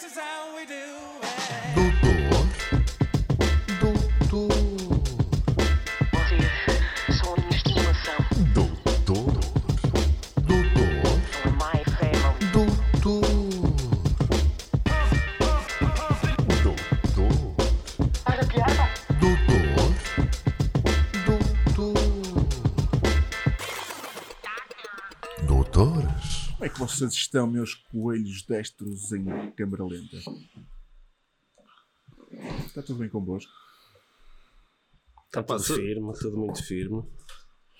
This is how we do Estão, meus coelhos destros em câmara lenta? Está tudo bem convosco? Está tudo se- firme, tudo muito firme.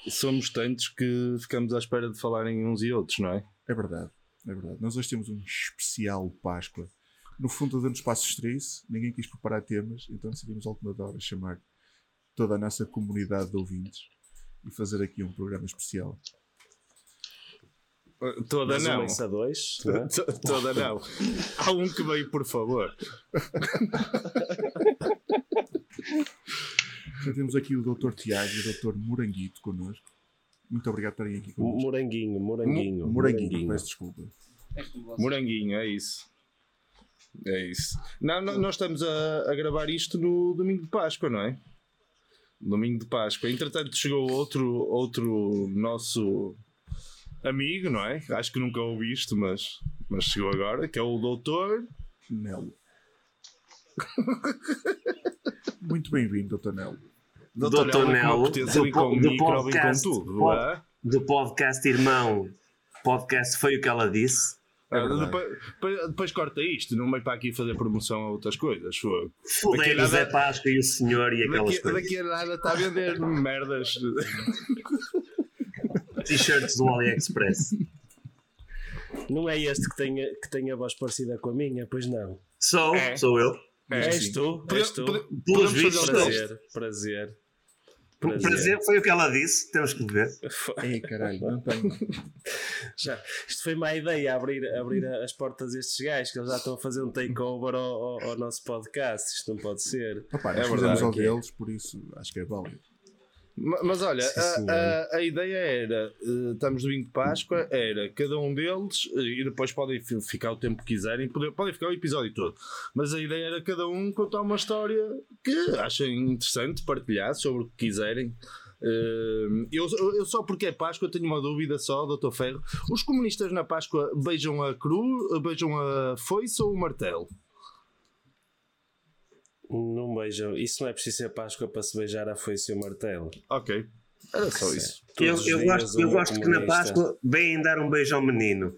Somos tantos que ficamos à espera de falarem uns e outros, não é? É verdade, é verdade. Nós hoje temos um especial Páscoa. No fundo, dando espaço extraísse, ninguém quis preparar temas, então decidimos última hora chamar toda a nossa comunidade de ouvintes e fazer aqui um programa especial. Toda Mas não. uma a dois, não é? To- Toda não. Há um que veio, por favor. Já temos aqui o Dr. Tiago e o Dr. Moranguito connosco. Muito obrigado por estarem aqui connosco. Moranguinho, moranguinho. Moranguinho, peço desculpa. Moranguinho, é isso. É isso. Não, não- nós estamos a, a gravar isto no domingo de Páscoa, não é? Domingo de Páscoa. Entretanto, chegou outro, outro nosso amigo, não é? Acho que nunca ouvi isto, mas, mas chegou agora, que é o doutor. Nelo. Muito bem-vindo, Dr. Nelo. Doutor Doutor Nelo, potência, do po- do podcast, tudo. pod- não é? do podcast Irmão. Podcast foi o que ela disse. É verdade. depois, depois- corta isto, não vai para aqui fazer promoção a outras coisas. Fudei o Zé Páscoa e o senhor e aquelas Daqui, coisas. daqui a nada está a vender merdas. T-shirts do AliExpress. Não é este que tem, a- que tem a voz parecida com a minha, pois não. Sou, É. sou eu. És tu, és tu. Pelos vistos. Prazer, prazer. O prazer foi o que ela disse. Temos que ver. Ei, caralho, não tenho. Já, isto foi má ideia, abrir, abrir as portas a estes gajos, que eles já estão a fazer um takeover ao, ao, ao nosso podcast. Isto não pode ser. Opa, É nós fizemos verdade ao é. deles, por isso acho que é válido. Ma- Mas olha, a, a- a ideia era, eh, estamos no domingo de Páscoa, era cada um deles, eh, e depois podem fi- ficar o tempo que quiserem, podem, podem ficar o episódio todo, mas a ideia era cada um contar uma história que achem interessante, partilhar sobre o que quiserem. Eh, Eu, eu só porque é Páscoa tenho uma dúvida só, Dr. Ferro. Os comunistas na Páscoa beijam a cruz, beijam a foice ou o martelo? Não beijam. Isso não é preciso ser Páscoa para se beijar a foice e o martelo. Ok, era só isso. Eu, os eu dias gosto, eu gosto que na. Páscoa vêm dar um beijo ao menino.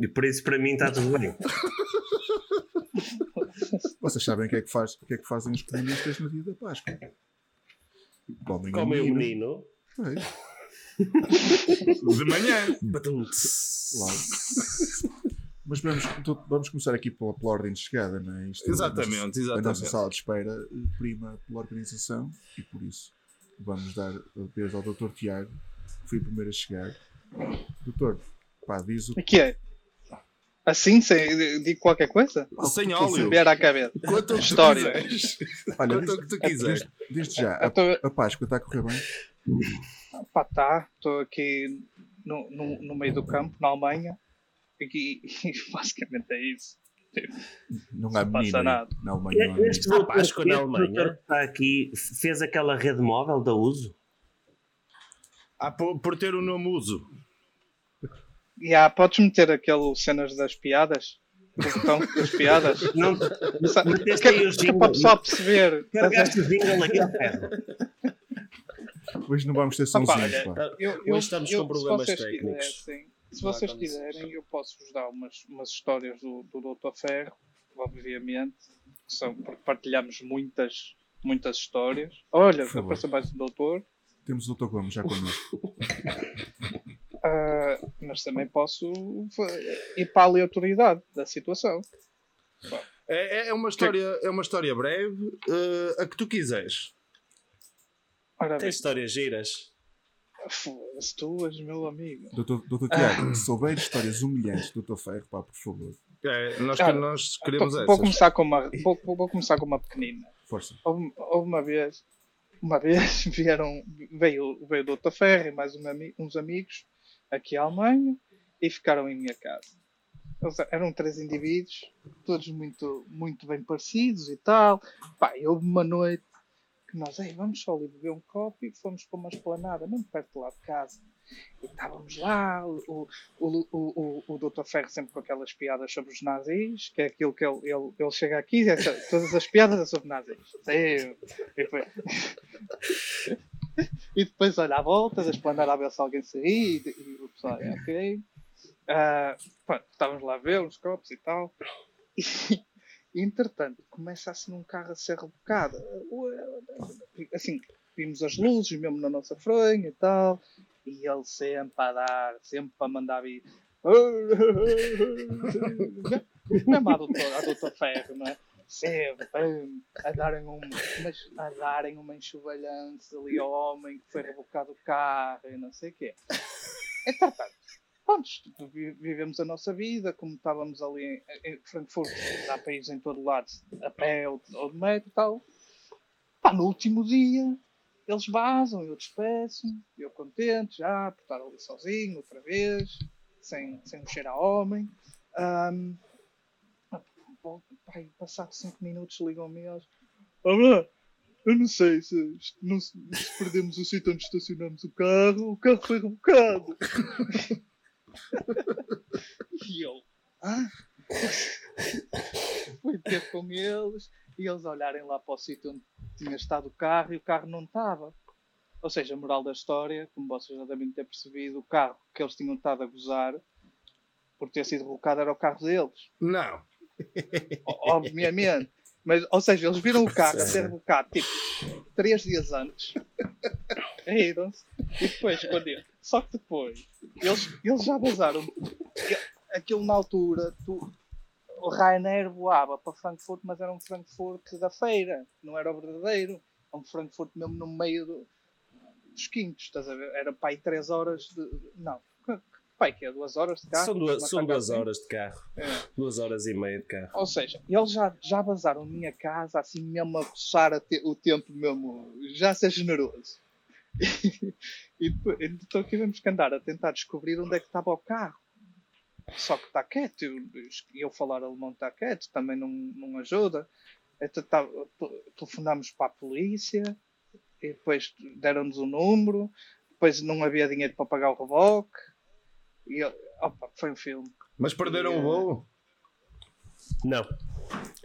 E por isso para mim está tudo bem. Vocês sabem o que é que, faz, o que, é que fazem os comunistas no dia da Páscoa? Comem Comem o menino. Pois, De manhã. Logo. Mas vamos, vamos começar aqui pela, pela ordem de chegada, não é? Isto- Exatamente, A nossa exatamente. sala de espera prima pela organização e por isso vamos dar a vez ao Dr. Tiago, que foi o primeiro a chegar. Doutor, pá, diz o O que é? Assim, sem, digo qualquer coisa? Sem que óleo. Vier à cabeça. Quanto que História. tu quiseres. Olha, Quanto que tu quiseres. desde, já, a, Então, a Páscoa está a correr bem? pá, tá. Estou aqui no, no, no meio do campo, na Alemanha. E basicamente é isso. Não há Não passa menina aí. nada. na Alemanha. Este doutor, Páscoa na Alemanha. está aqui fez aquela rede móvel da uso. Ah, por, por ter o nome uso. E há, podes meter aquele cenas das piadas? O botão das piadas? Não, meteste aí o que é para pessoal perceber. Carregaste o jingle ao ferro. Hoje não vamos ter Opa, sonzinhos, olha, pá. Eu, Hoje estamos com problemas técnicos. Se vocês quiserem, eu posso-vos dar umas, umas histórias do, do Dr. Ferro, obviamente, que são, porque partilhamos muitas, muitas histórias. Olha, apareceu mais um doutor, Temos o Dr. Gomes já connosco. ah, mas também posso fa- ir para a aleatoriedade da situação. É, é- é uma história, é uma história breve, eh, a que tu quiseres. Tem histórias giras. Foda-se tuas, meu amigo. Doutor, doutor Tiago, se houver histórias humilhantes do Dr. Ferro, pá, por favor, É, nós, Ah, nós queremos Vou, essas. vou começar com uma, vou, vou- começar com uma pequenina. força. Houve, houve uma vez, uma vez vieram, veio, veio o Dr. Ferro e mais um uns amigos aqui à Alemanha e ficaram em minha casa. Eles eram três indivíduos, todos muito, muito bem parecidos e tal. Pá, e houve uma noite que nós, Ei, vamos só ali beber um copo e fomos para uma esplanada, mesmo perto lá de casa. E estávamos lá, o, o, o, o, Dr. Ferro sempre com aquelas piadas sobre os nazis, que é aquilo que ele, ele, ele chega aqui e todas as piadas são sobre nazis. E, e depois olha à volta, da esplanada a ver se alguém se ri, e, o pessoal, é ok. Ah, estávamos lá a ver uns copos e tal. Entretanto, começa assim um carro a ser rebocado. Assim, vimos as luzes mesmo na nossa fronha e tal. E ele sempre a dar, sempre a mandar vir. Mesmo a doutor, a doutor Ferro, não é? Sempre a darem um, mas a darem uma enxovalhança ali ao homem que foi rebocado o carro e não sei o quê. Entretanto, pronto, vi- vivemos a nossa vida, como estávamos ali em, em Frankfurt, há países em todo lado, a pé ou, ou de metro e tal. Pá, no último dia, eles vazam, eu despeço, eu contente já, por estar ali sozinho, outra vez, sem, sem mexer a homem. Bom, pai, passado 5 minutos ligam-me eles. Olá, eu não sei se, não, se perdemos o sítio onde estacionamos o carro, o carro foi rebocado. e eu, ah? Fui ter com eles e eles olharem lá para o sítio onde tinha estado o carro e o carro não estava. Ou seja, a moral da história, como vocês já devem ter percebido, o carro que eles tinham estado a gozar por ter sido rebocado era o carro deles. Não. Obviamente. Mas, ou seja, eles viram o carro a ser rebocado tipo três dias antes. Riram-se. E depois, quando eu- Só que depois, eles, eles já vazaram. Aquilo na altura, tu, o Ryanair voava para Frankfurt, mas era um Frankfurt da feira, não era o verdadeiro. É um Frankfurt mesmo no meio do- dos quintos, estás a ver? Era aí três horas de. Não, pai, que é duas horas de carro? São duas, são duas assim. horas de carro. É. Duas horas e meia de carro. Ou seja, eles já, já vazaram minha casa assim mesmo a coçar te- o tempo mesmo, já ser generoso. e depois, então tivemos que andar a tentar descobrir onde é que estava o carro. Só que está quieto, eu, eu falar alemão está quieto, também não, não ajuda. Então, tá, telefonámos para a polícia, e depois deram-nos o número, depois não havia dinheiro para pagar o reboque. E, opa, foi um filme. Mas perderam o voo? Não.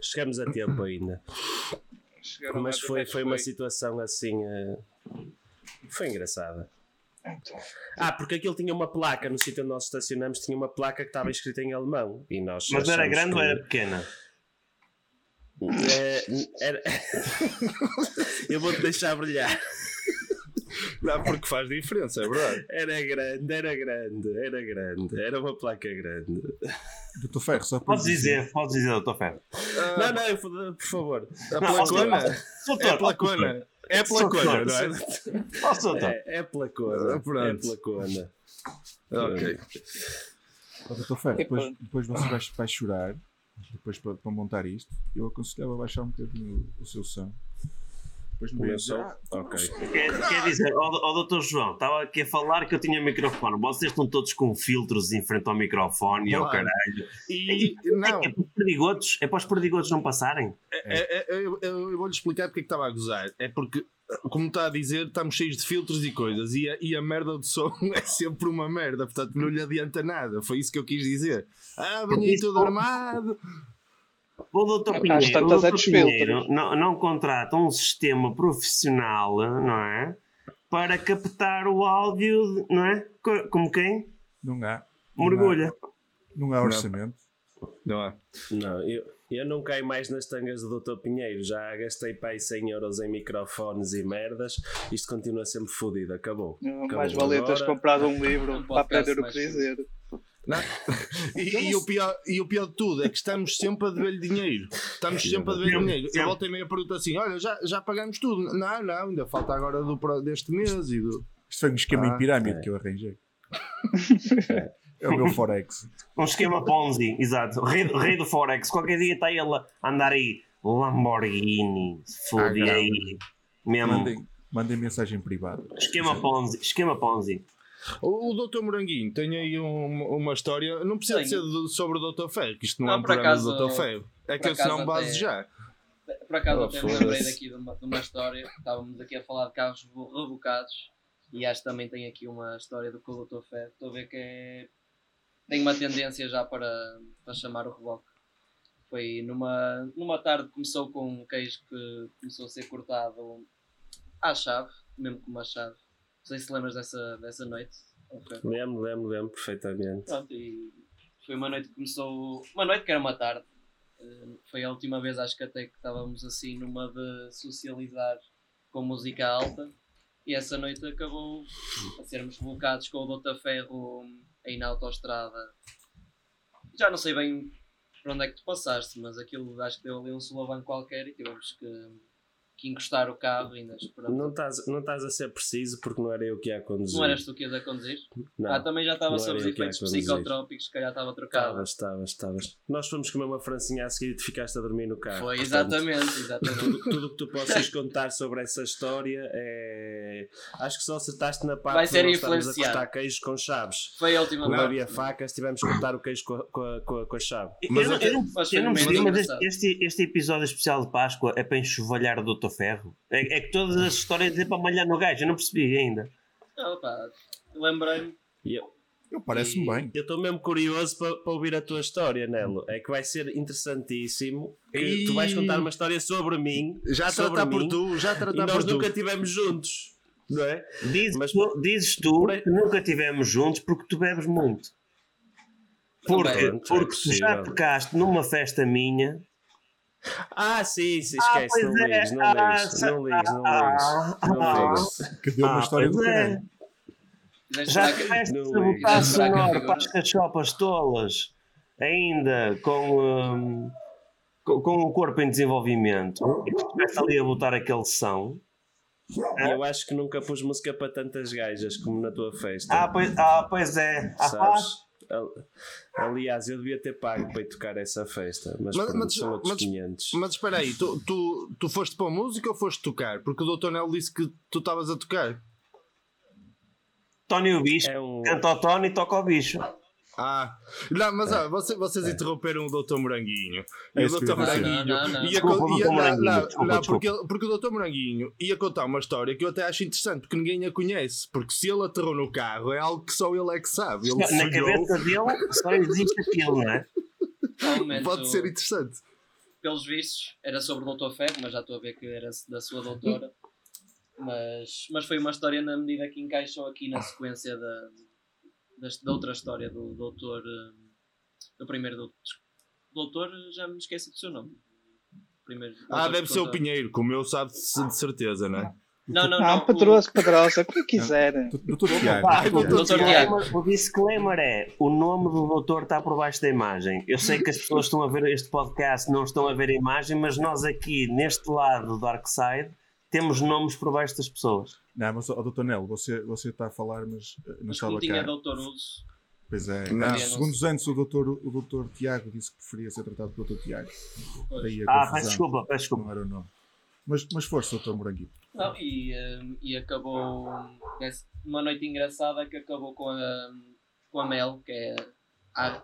Chegamos a tempo ainda. Chegaram Mas foi, foi uma situação assim. eh, Foi engraçada. Então, Ah, porque aquilo tinha uma placa no sítio onde nós estacionamos, tinha uma placa que estava escrita em alemão. E nós Mas era grande que- ou era pequena? Eh, era- Eu vou-te deixar brilhar. Não, porque faz diferença, é verdade. Era grande, era grande, era grande. Era uma placa grande. Doutor Ferro, só para Podes dizer, podes dizer, doutor Ferro. Não, não, por favor. A Não, placona? É a placona. É a placona, não é? Posso, doutor? É, é placona. Ah, pronto. É placona. Ok. Ó, Doutor Ferro, E depois, pronto. depois você vai, vai chorar, depois para, para montar isto, eu aconselhava baixar um bocadinho o, o seu som. Depois som? ah, Ok. Quer, quer dizer, ó, ó doutor João, estava aqui a falar que eu tinha microfone. Vocês estão todos com filtros em frente ao microfone e ao Claro. caralho. E não, É para os perdigotos, é para os perdigotos não passarem. é- é- eu, eu- eu vou-lhe explicar porque é que estava a gozar. É porque, como está a dizer, estamos cheios de filtros e coisas. E a, e a merda do som é sempre uma merda, portanto não lhe adianta nada. Foi isso que eu quis dizer. Ah, venha aí tudo armado. O doutor Pinheiro, o doutor não, não contrata um sistema profissional, não é? Para captar o áudio, não é? Co- Como quem? não há. Mergulha. Não há orçamento. Não é? Não, eu, eu não caio mais nas tangas do Dr. Pinheiro. Já gastei para aí 100 euros em microfones e merdas. Isto continua sempre fodido. Acabou. mais Acabou. valia teres comprado um livro para aprender o mais que dizer. Não. E, e o pior, e o pior de tudo é que estamos sempre a dever-lhe dinheiro. Estamos sempre a dever dinheiro. Eu voltei meio a pergunta assim: olha, já, já pagamos tudo. Não, não, ainda falta agora do, deste mês e do. Isto foi um esquema Ah, em pirâmide é. que eu arranjei. É o meu Forex. Um esquema Ponzi, exato. O Rei, rei do Forex. Qualquer dia está ele a andar aí. Lamborghini. Fodi Ah, aí. Mesmo. Mandem, mandem mensagem privada. Esquema Ponzi. Esquema Ponzi. O, o Dr. Moranguinho tem aí um- uma história. Não precisa ser do- sobre o Dr. Ferro, que isto não, Não, é um programa acaso- do Dr. Ferro. É que eu se não acaso base até- já. Por acaso Oh, até me lembrei daqui de uma, de uma história. Estávamos aqui a falar de carros revo- rebocados e acho que também tem aqui uma história do que o Dr. Ferro. Estou a ver que é... tem uma tendência já para, para chamar o reboque. Foi numa, numa tarde começou com um queijo que começou a ser cortado à chave, mesmo com uma chave. Não sei se lembras dessa, dessa noite. Ok. Lembro, lembro, lembro perfeitamente. Pronto, e foi uma noite que começou. Uma noite que era uma tarde. Eh, Foi a última vez, acho que até que estávamos assim numa de socializar com música alta. E essa noite acabou a sermos colocados com o Dr. Ferro aí na autoestrada. Já não sei bem para onde é que tu passaste, mas aquilo acho que deu ali um solavanco qualquer e tivemos que, que encostar o carro ainda esperando. Não estás, não estás a ser preciso porque não era eu que ia conduzir. Não eras tu que ias a conduzir? Não. ah, também já estava não sob era os eu efeitos psicotrópicos, se calhar estava trocado. Estavas, estavas, estavas. Nós fomos comer uma francinha a seguir e ficaste a dormir no carro. Foi, Portanto, exatamente, exatamente. Tudo o que tu possas contar sobre essa história é. Acho que só acertaste na parte Vai ser de nós a cortar queijo com chaves. Foi a última Não vez. havia facas, tivemos que cortar o queijo com a, com a, com a- a chave. Mas eu, eu mas eu não percebi, mas este, este, episódio especial de Páscoa é para enxovalhar o Ferro? É, é que todas as histórias é para malhar no gajo, eu não percebi ainda. Não, pá, lembrei-me. E eu Eu parece-me bem. eu estou mesmo curioso para, para ouvir a tua história, Nelo. É que vai ser interessantíssimo. Que tu vais contar uma história sobre mim. Já sobre tratar por mim, tu, já E tratar nós por tu. nunca estivemos juntos. Não é? Dizes, Mas- tu, dizes tu que nunca estivemos juntos porque tu bebes muito. Porque, Também. porque tu já tocaste numa festa minha. Ah, sim, sim, Ah, esquece. pois não é. ligues, não Ah, ligues, não ligues, não ah, ligues. Não ah. ligues. Que deu uma Ah, história do é. Já tiveste botar sonoro agora- para as cachopas tolas, ainda com, hum, com, com o corpo em desenvolvimento, e tu estiveste ali a botar aquele som. E eu acho que nunca pus música para tantas gajas como na tua festa. Ah, pois, ah, pois é. Ah, sabes? Al- Aliás, eu devia ter pago para ir tocar essa festa, mas, Mas- mas- são outros mas- 500. Mas espera aí, tu, tu, tu foste para a música ou foste tocar? Porque o Dr. Nel disse que tu estavas a tocar. Tony o bicho. É um. Canta ao Tony e toca ao bicho. Ah, não, mas ah, vocês, vocês interromperam o Dr. Moranguinho. É E o isso que Dr. Moranguinho Não, não, não. ia, Desculpa, Moranguinho, não, porque, ele- porque o Dr. Moranguinho ia contar uma história que eu até acho interessante, porque ninguém a conhece. Porque se ele aterrou no carro, é algo que só ele é que sabe. Ele Na sonhou, cabeça dele só existe aquilo, não é? Realmente, pode ser interessante. pelos vistos, era sobre o Dr. Ferro, mas já estou a ver que era da sua doutora. Mas, mas foi uma história na medida que encaixou aqui na sequência da, da, da outra história do doutor. hum, Do primeiro doutor. Doutor, já me esqueci do seu nome. Primeiro, Ah, deve ser o Pinheiro, como eu sabe de certeza, não é? Não, não, Não, o- Pedroso, Pedrosa, o que quiserem. Doutor Tiago. Doutor disclaimer, o disclaimer é: o nome do doutor está por baixo da imagem. Eu sei que as pessoas estão a ver este podcast, não estão a ver a imagem, mas nós aqui, neste lado do Dark Side, temos nomes por baixo das pessoas. Não, mas, ó, Dr. Nelo, você, você está a falar, mas eh, não Mas estava como tinha cá. doutor Uso. Pois é. Não. Uns segundos antes, o doutor, o doutor Tiago disse que preferia ser tratado por Dr. Tiago. Daí a Ah, peço desculpa, peço desculpa. Não era o nome. Mas, mas força, Dr. Moranguinho. Não, e, hum, e acabou essa- uma noite engraçada que acabou com a, com a Mel, que é a,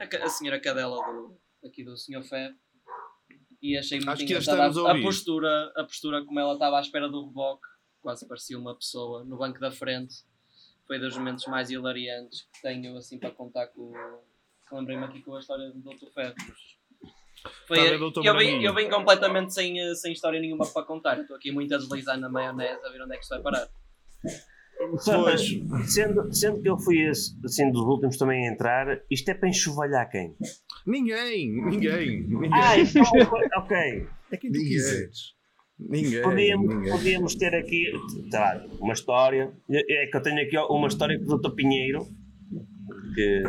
a, a senhora cadela do, aqui do Sr. Ferro. E achei muito Acho engraçada a a, postura, a postura como ela estava à espera do reboque, quase parecia uma pessoa no banco da frente. Foi dos momentos mais hilariantes que tenho assim para contar com Lembrei-me aqui com a história do Dr. Ferro. Foi, Tá Dr. eu, vim, eu vim completamente sem, sem história nenhuma para contar. Estou aqui muito a deslizar na maionese a ver onde é que isto vai parar. Mas, sendo, sendo que eu fui esse, assim dos últimos também a entrar, isto é para enxovalhar quem? Ninguém, ninguém, ninguém. Ah, então, ok. É quem tu quiseres. ninguém, Podíamos, ninguém. podíamos ter aqui tá, uma história. É que eu tenho aqui uma história com o Dr. Pinheiro que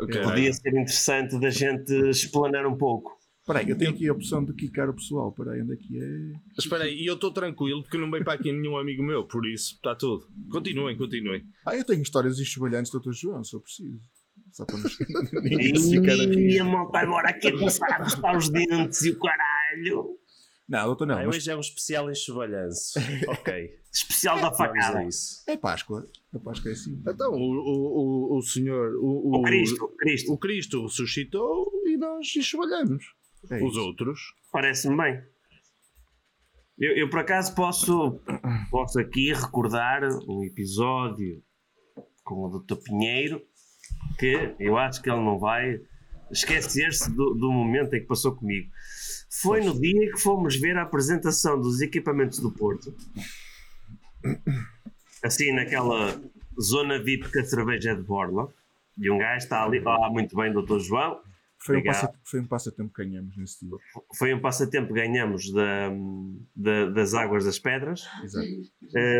Ok. podia ser interessante da gente explanar um pouco. Espera aí, eu tenho aqui a opção de quicar o pessoal. Espera aí, onde é que é? Espera aí, e eu estou tranquilo porque não veio para aqui nenhum amigo meu, por isso está tudo. Continuem, continuem. Ah, eu tenho histórias enxovalhantes do Dr. João, se eu preciso. Só para nos... E a malta agora aqui a começar a arrastar os dentes e o caralho. Não, doutor, não. Ah, mas hoje é um especial enxovalhanço. ok. Especial da Vamos a facada. isso. é Páscoa. A Páscoa é assim. Então, o, o, o, o senhor. O, O Cristo, Cristo, O Cristo ressuscitou e nós enxovalhamos. É Os isso. outros. parece-me bem. Eu, eu, por acaso posso, posso aqui recordar um episódio com o Dr. Pinheiro que eu acho que ele não vai esquecer-se do, do momento em que passou comigo. Foi no dia que fomos ver a apresentação dos equipamentos do Porto. Assim, naquela zona VIP que a cerveja é de Borla. E um gajo está ali. Ah, muito bem, Dr. João. Foi um, passa, foi um passatempo que ganhamos nesse dia. Foi um passatempo que ganhamos da, da- das Águas das Pedras. Exato.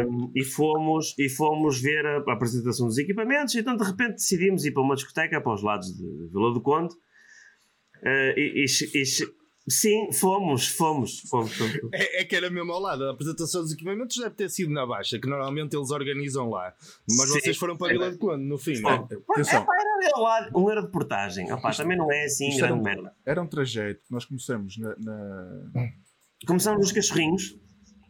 Um, e, fomos, e fomos ver a, a apresentação dos equipamentos, então de repente decidimos ir para uma discoteca para os lados de Vila do Conde. Uh, e, e e sim, fomos, fomos, fomos. fomos. É, é que era mesmo ao lado. A apresentação dos equipamentos deve ter sido na Baixa, que normalmente eles organizam lá. Mas Sim. vocês foram para Vila de Conde, no fim, não é? Atenção, Epá, era ao lado, um euro de portagem. Opá, também não é assim Isto era grande um- merda. era um trajeto. Nós começamos na. na- Começamos nos cachorrinhos,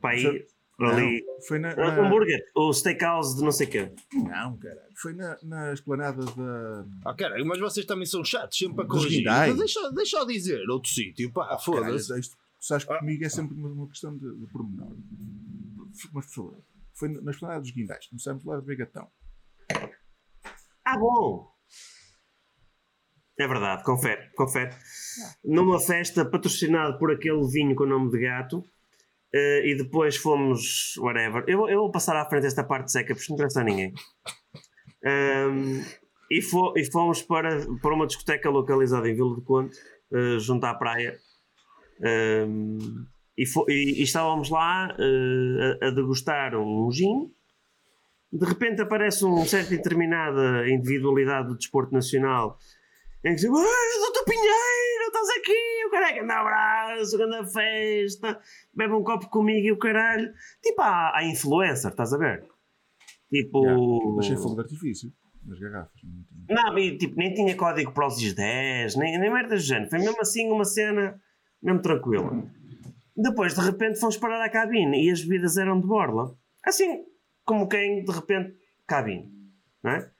para aí, ali. Não, foi na. Na- hambúrguer, o steakhouse de não sei o quê. Não, caralho. Foi na, na esplanada da. Ah, cara, mas vocês também são chatos, sempre a corrigir. deixa, deixa eu dizer, outro sítio, pá, foda-se. Caralho, isto- sabes que comigo é sempre uma, uma questão de, de pormenor. Mas, por favor, foi na esplanada dos guindais. Começamos lá a beber gatão. Ah, bom! É verdade, confere, confere. Numa festa patrocinada por aquele vinho com o nome de gato, eh, e depois fomos, whatever. Eu, eu vou passar à frente esta parte seca, porque não interessa a ninguém. Ahm, e, fo- e fomos para, para uma discoteca localizada em Vila do Conde, eh, junto à praia. Ahm, e, fo- e- e estávamos lá eh, a, a degustar um gin de repente aparece um certa e determinada individualidade do desporto nacional em que diz: "Ai, Doutor Pinheiro, estás aqui, o caralho, anda abraço, anda festa, bebe um copo comigo e o caralho. Tipo, a, a influencer, estás a ver? Tipo. Yeah. Deixei fogo de artifício nas garrafas. Não, e, tipo, nem tinha código para os 10, nem, nem merda do género. Foi mesmo assim uma cena mesmo tranquila. Depois, de repente, fomos parar à cabine e as bebidas eram de borla. Assim, como quem, de repente, cabine. Não é?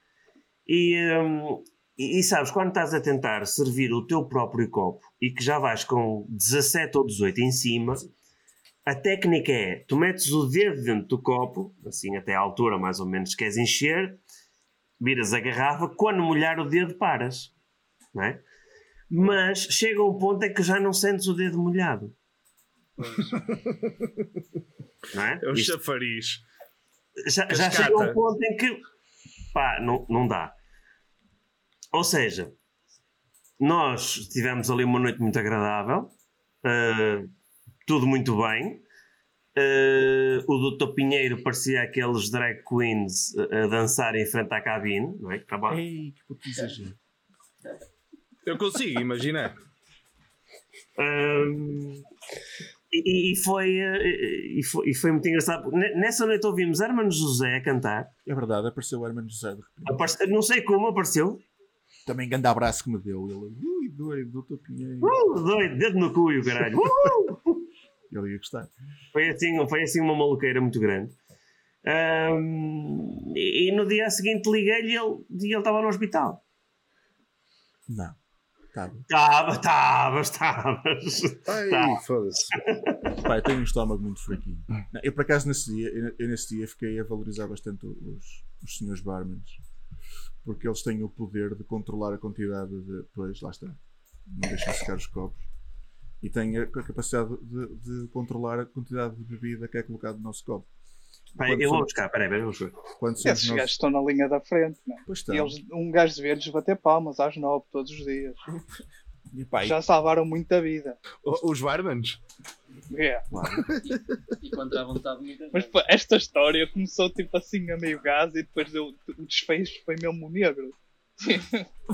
E, hum, e, e sabes, quando estás a tentar servir o teu próprio copo e que já vais com 17 ou 18 em cima, a técnica é, tu metes o dedo dentro do copo, assim até à altura mais ou menos que queres encher, viras a garrafa, quando molhar o dedo paras, não é? Mas chega um ponto em que já não sentes o dedo molhado. Não é? É o Isto- chafariz. já, já chega um ponto em que pá, não, não dá. Ou seja, nós tivemos ali uma noite muito agradável, ah, tudo muito bem. Ah, o Dr. Pinheiro parecia aqueles drag queens a, a dançar em frente à cabine, não é? Que estava- Ei, que puto exagero. Eu consigo imaginar. Ahm, e, e foi, eh, e, foi, e foi muito engraçado. Nessa noite ouvimos Hermano José a cantar. É verdade, apareceu o Hermano José de repente. Aparece- não sei como apareceu. Também grande abraço que me deu. Ele, ui, doido, doutor Pinheiro. Uh, doido, dedo no cu e o caralho. Uh! Ele ia gostar. Foi assim, foi assim uma maluqueira muito grande. Ahm, e, e no dia seguinte liguei-lhe e ele e ele estava no hospital. Não. Estava, estava, estavas. Ai, foda-se. Eu tenho um estômago muito fraquinho. Não, eu, por acaso, nesse dia, eu, eu nesse dia fiquei a valorizar bastante os, os senhores barmans. Porque eles têm o poder de controlar a quantidade de. Pois, lá está. Não deixam secar os copos. E têm a, a capacidade de, de controlar a quantidade de bebida que é colocada no nosso copo. Quando eu vou buscar, peraí, peraí, vou buscar. Esses nós- gajos estão na linha da frente, né? Pois E está. eles, um gajo de verdes bater palmas às nove todos os dias. Pá, Já salvaram muita vida. O- Os barmans? É. E contra a vontade de muita Mas pá, esta história começou tipo assim a meio gás e depois deu, o desfecho foi mesmo negro.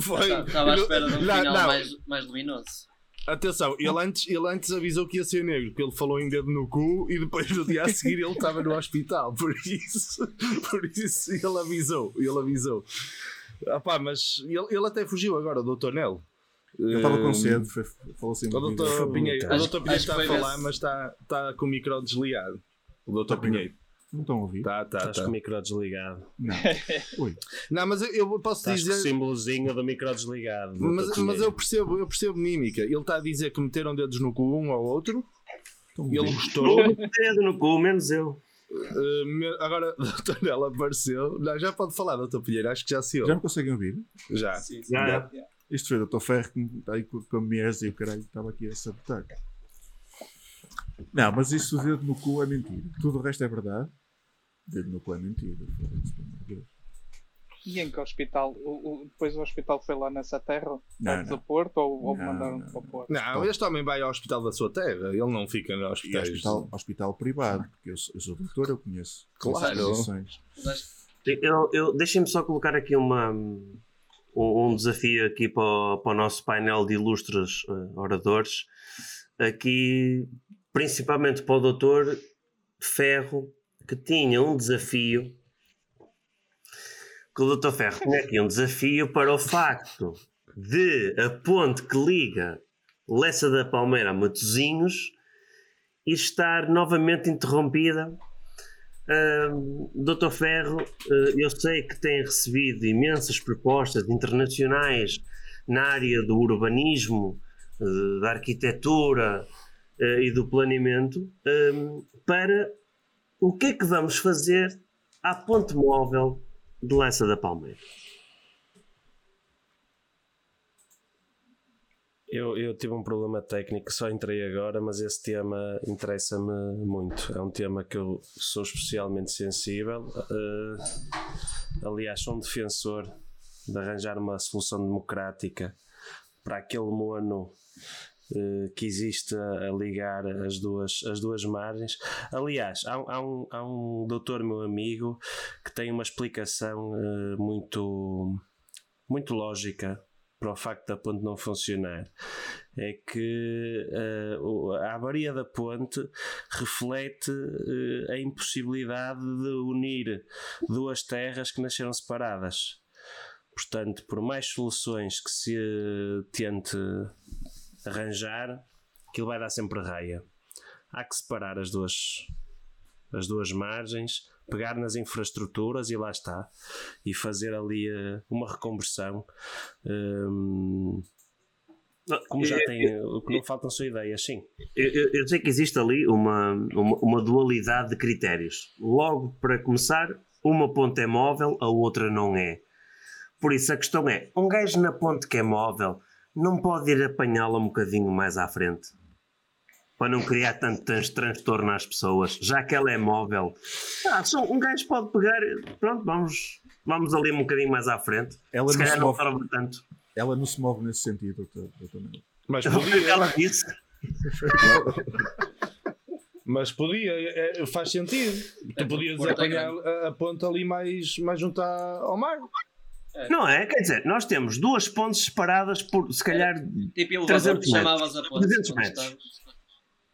Foi. Estava à espera de um Não, final não. mais, mais luminoso. Atenção, ele antes, ele antes avisou que ia ser negro, porque ele falou em dedo no cu e depois no dia a seguir ele estava no hospital. Por isso, por isso ele avisou. Ele avisou. Ah, pá, mas ele, ele até fugiu agora, o Dr. Nel. Ele estava com sede, foi, falou assim. O doutor bem. Pinheiro, o doutor Pinheiro está a falar, esse. mas está, está com o micro desligado. O doutor Pinheiro. Não estão a ouvir? Está, está, Estás com o micro desligado. Não. Ui. Não, mas eu- eu posso Estás com o dizer. símbolozinho do micro desligado. Mas, doutor mas eu percebo, eu percebo mímica. Ele está a dizer que meteram dedos no cu um ao outro. Estão a Ele ouvir? gostou. Dedo no cu, menos eu. Uh, me- agora, a doutora ela apareceu. Não, já pode falar, doutor Pinheiro. Acho que já se Já ouve. me conseguem ouvir? Já. Sim, sim. Já. Isto foi o Dr. Ferro que está aí com, com a Mies e o caralho estava aqui a sabotar. Não, mas isso do dedo no cu é mentira. Tudo o resto é verdade. Dedo no cu é mentira. E em que hospital? O, o- depois o hospital foi lá nessa terra? Não, não. do Porto? Ou, ou mandaram não, para o Porto? Não, este homem vai ao hospital da sua terra. Ele não fica no E hospital. hospital, hospital privado, porque eu sou, eu sou doutor, eu conheço. Claro. Eu, Deixem-me só colocar aqui uma, um, um desafio aqui para o, para o nosso painel de ilustres eh, oradores. Aqui, principalmente para o doutor Ferro, que tinha um desafio. Que o doutor Ferro tinha aqui um desafio para o facto de a ponte que liga Lessa da Palmeira a Matosinhos estar novamente interrompida Doutor Ferro, eh, eu sei que tem recebido imensas propostas internacionais na área do urbanismo, eh, da arquitetura eh, e do planeamento para o que é que vamos fazer à ponte móvel de Lessa da Palmeira. Eu, eu tive um problema técnico, só entrei agora, mas esse tema interessa-me muito. É um tema que eu sou especialmente sensível. Eh, aliás, sou um defensor de arranjar uma solução democrática para aquele mono eh, que existe a, a ligar as duas, as duas margens. Aliás, há, há um, há um doutor meu amigo que tem uma explicação eh, muito, muito lógica para o facto da ponte não funcionar é que o- a avaria da ponte reflete eh, a impossibilidade de unir duas terras que nasceram separadas. Portanto, por mais soluções que se eh, tente arranjar, aquilo vai dar sempre raia. Há que separar as duas, as duas margens, pegar nas infraestruturas e lá está, e fazer ali eh, uma reconversão. Hum, como já tem, o que não faltam são ideias, sim. Eu, eu- eu sei que existe ali uma, uma, uma dualidade de critérios. Logo, para começar, uma ponte é móvel, a outra não é. Por isso a questão é: um gajo na ponte que é móvel não pode ir apanhá-la um bocadinho mais à frente para não criar tanto trans- transtorno às pessoas, já que ela é móvel. Ah, só um gajo pode pegar, pronto, vamos, vamos ali um bocadinho mais à frente. Ela Se não, calhar se não move, tarda tanto. ela não se move nesse sentido, doutor. Mas podia, ela disse. mas podia é, é, faz sentido. É, Tu podias Porto é apanhar a, a ponta ali mais, mais junto ao mar. Não é? Quer dizer, nós temos duas pontes separadas por, se calhar, Tipo elevador 300 que chamavas a ponte. 300 quando metros.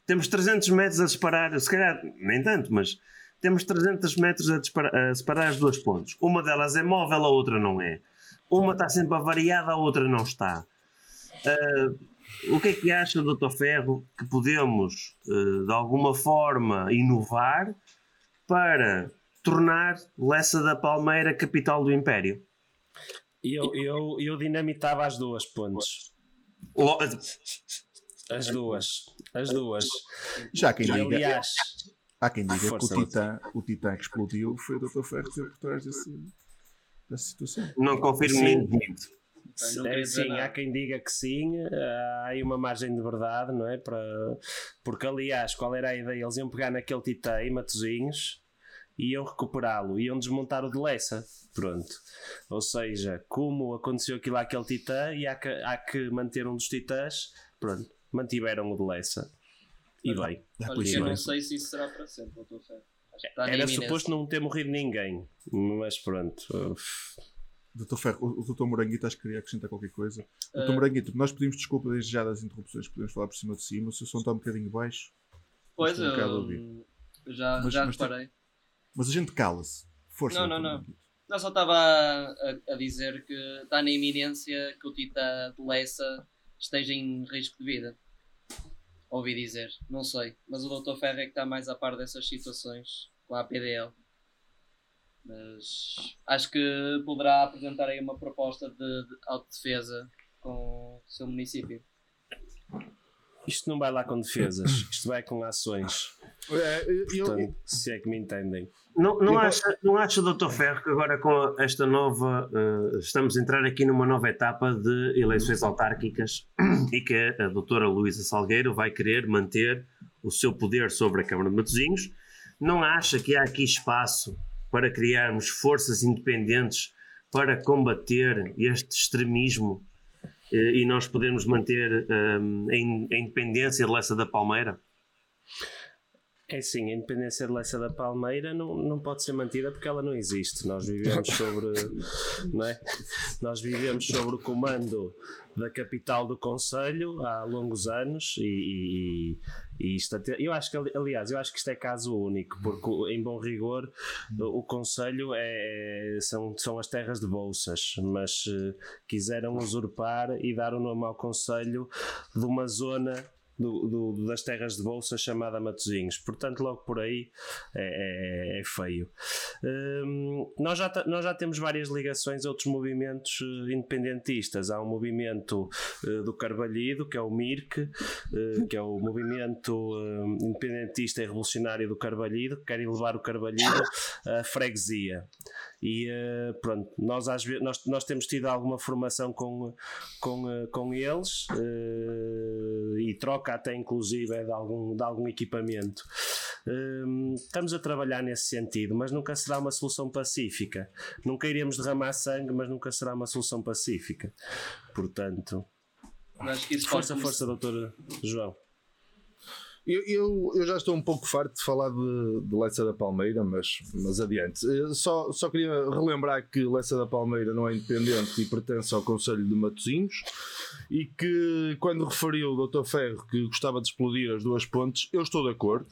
Temos 300 metros a separar, se calhar nem tanto, mas temos 300 metros a, disparar- a separar as duas pontes. Uma delas é móvel, a outra não é. Uma está sempre avariada, a outra não está. Ah, o que é que acha, Dr. Ferro, que podemos, ah, de alguma forma, inovar para tornar Lessa da Palmeira capital do Império? Eu, eu, eu dinamitava as duas pontes. Lo- As duas. As duas. Já há quem E, diga, aliás, há quem diga que o titã, o titã que explodiu foi o Dr. Ferro que por trás desse, dessa situação. Não confirmo Sim. nem É, sim, há quem diga que sim, há aí uma margem de verdade, não é? Para... Porque, aliás, qual era a ideia? Eles iam pegar naquele titã em Matozinhos e iam recuperá-lo, iam desmontar o de Lessa. Pronto. Ou seja, como aconteceu aquilo àquele titã e há que, há que manter um dos titãs, pronto, mantiveram o de Lessa. E bem. Olha, eu bem. não sei se isso será para sempre, doutor Ferro. Acho que está na Era iminência. suposto não ter morrido ninguém, mas pronto. Dr. Ferro, o, Dr. Moranguito acho que queria acrescentar qualquer coisa. Dr. Ah. Moranguito, nós pedimos desculpa desde já das interrupções, podemos falar por cima de cima. Se o som está um bocadinho baixo, Pois, Estou um a eu ouvir. já, Mas- já mas tem- reparei. mas a gente cala-se. Força. Não, não, não. Eu só estava a, a- a dizer que está na iminência que o Tita de Lessa esteja em risco de vida. Ouvi dizer, não sei. Mas o Dr. Ferro é que está mais a par dessas situações com a APDL. Mas acho que poderá apresentar aí uma proposta de, de autodefesa com o seu município. Isto não vai lá com defesas, isto vai com ações. É, eu- Portanto, se é que me entendem. Não, não, acha, não acha, Dr. Ferro, que agora com esta nova. eh, estamos a entrar aqui numa nova etapa de eleições autárquicas e que a doutora Luísa Salgueiro vai querer manter o seu poder sobre a Câmara de Matosinhos. Não acha que há aqui espaço para criarmos forças independentes para combater este extremismo e nós podermos manter eh, a in- a independência de Lessa da Palmeira? É sim, a independência de Lessa da Palmeira não, não pode ser mantida porque ela não existe. Nós vivemos sobre. não é? Nós vivemos sobre o comando da capital do Conselho há longos anos e, e, e isto até, eu acho que ali- aliás eu acho que isto é caso único porque em bom rigor o, o Conselho é, são, são as terras de Bolsas mas eh, quiseram usurpar e dar o nome ao Conselho de uma zona do, do- das terras de bolsa chamada Matosinhos. Portanto, logo por aí é, é- é feio. Hum, nós, já, nós já temos várias ligações a outros movimentos eh, independentistas. Há um movimento eh, do Carvalhido, que é o MIRC, eh, que é o movimento eh, independentista e revolucionário do Carvalhido, que quer levar o Carvalhido à freguesia. E eh, pronto, nós, às vezes, nós, nós temos tido alguma formação com, com, eh, com eles eh, e troca até inclusive é de algum, de algum equipamento. Hum, estamos a trabalhar nesse sentido, mas nunca será uma solução pacífica. Nunca iremos derramar sangue, mas nunca será uma solução pacífica. Portanto, força, força, doutor João. Eu, eu, eu já estou um pouco farto de falar de, de Leça da Palmeira, mas, mas adiante. Só, só queria relembrar que Leça da Palmeira não é independente e pertence ao Conselho de Matosinhos e que quando referiu o Dr. Ferro que gostava de explodir as duas pontes, eu estou de acordo,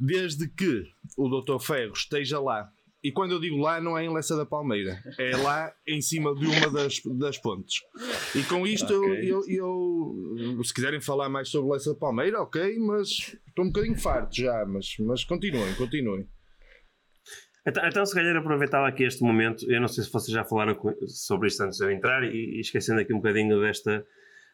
desde que o Dr. Ferro esteja lá. E quando eu digo lá, não é em Leça da Palmeira, é lá em cima de uma das, das pontes. E com isto eu- Ok. eu, eu, se quiserem falar mais sobre Leça da Palmeira, ok, mas estou um bocadinho farto já, mas, mas continuem, continuem. Então, então, se calhar aproveitava aqui este momento, eu não sei se vocês já falaram sobre isto antes de eu entrar, e, e esquecendo aqui um bocadinho desta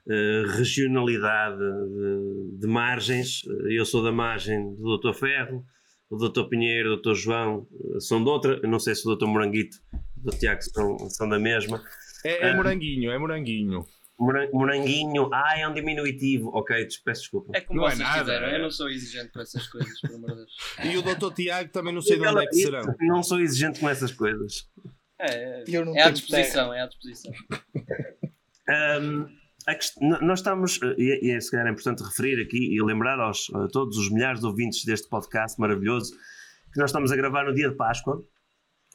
eh, regionalidade de, de margens. Eh, Eu sou da margem do Dr. Ferro, o Dr. Pinheiro, o Dr. João eh, são de outra, eu não sei se o Dr. Moranguito e o Dr. Tiago são, são da mesma. É, é Ah. moranguinho, é moranguinho. Moran- Moranguinho, ah, é um diminutivo, ok, peço desculpa. É como Não é vocês nada, quiserem, é. eu não sou exigente com essas coisas, por amor de Deus. E o Dr. Tiago também não sei de onde é que serão. Não sou exigente com essas coisas. É, Eu não é à disposição, é à disposição. Um, nós estamos, eh, e, e é se calhar é importante referir aqui e lembrar aos, a todos os milhares de ouvintes deste podcast maravilhoso que nós estamos a gravar no dia de Páscoa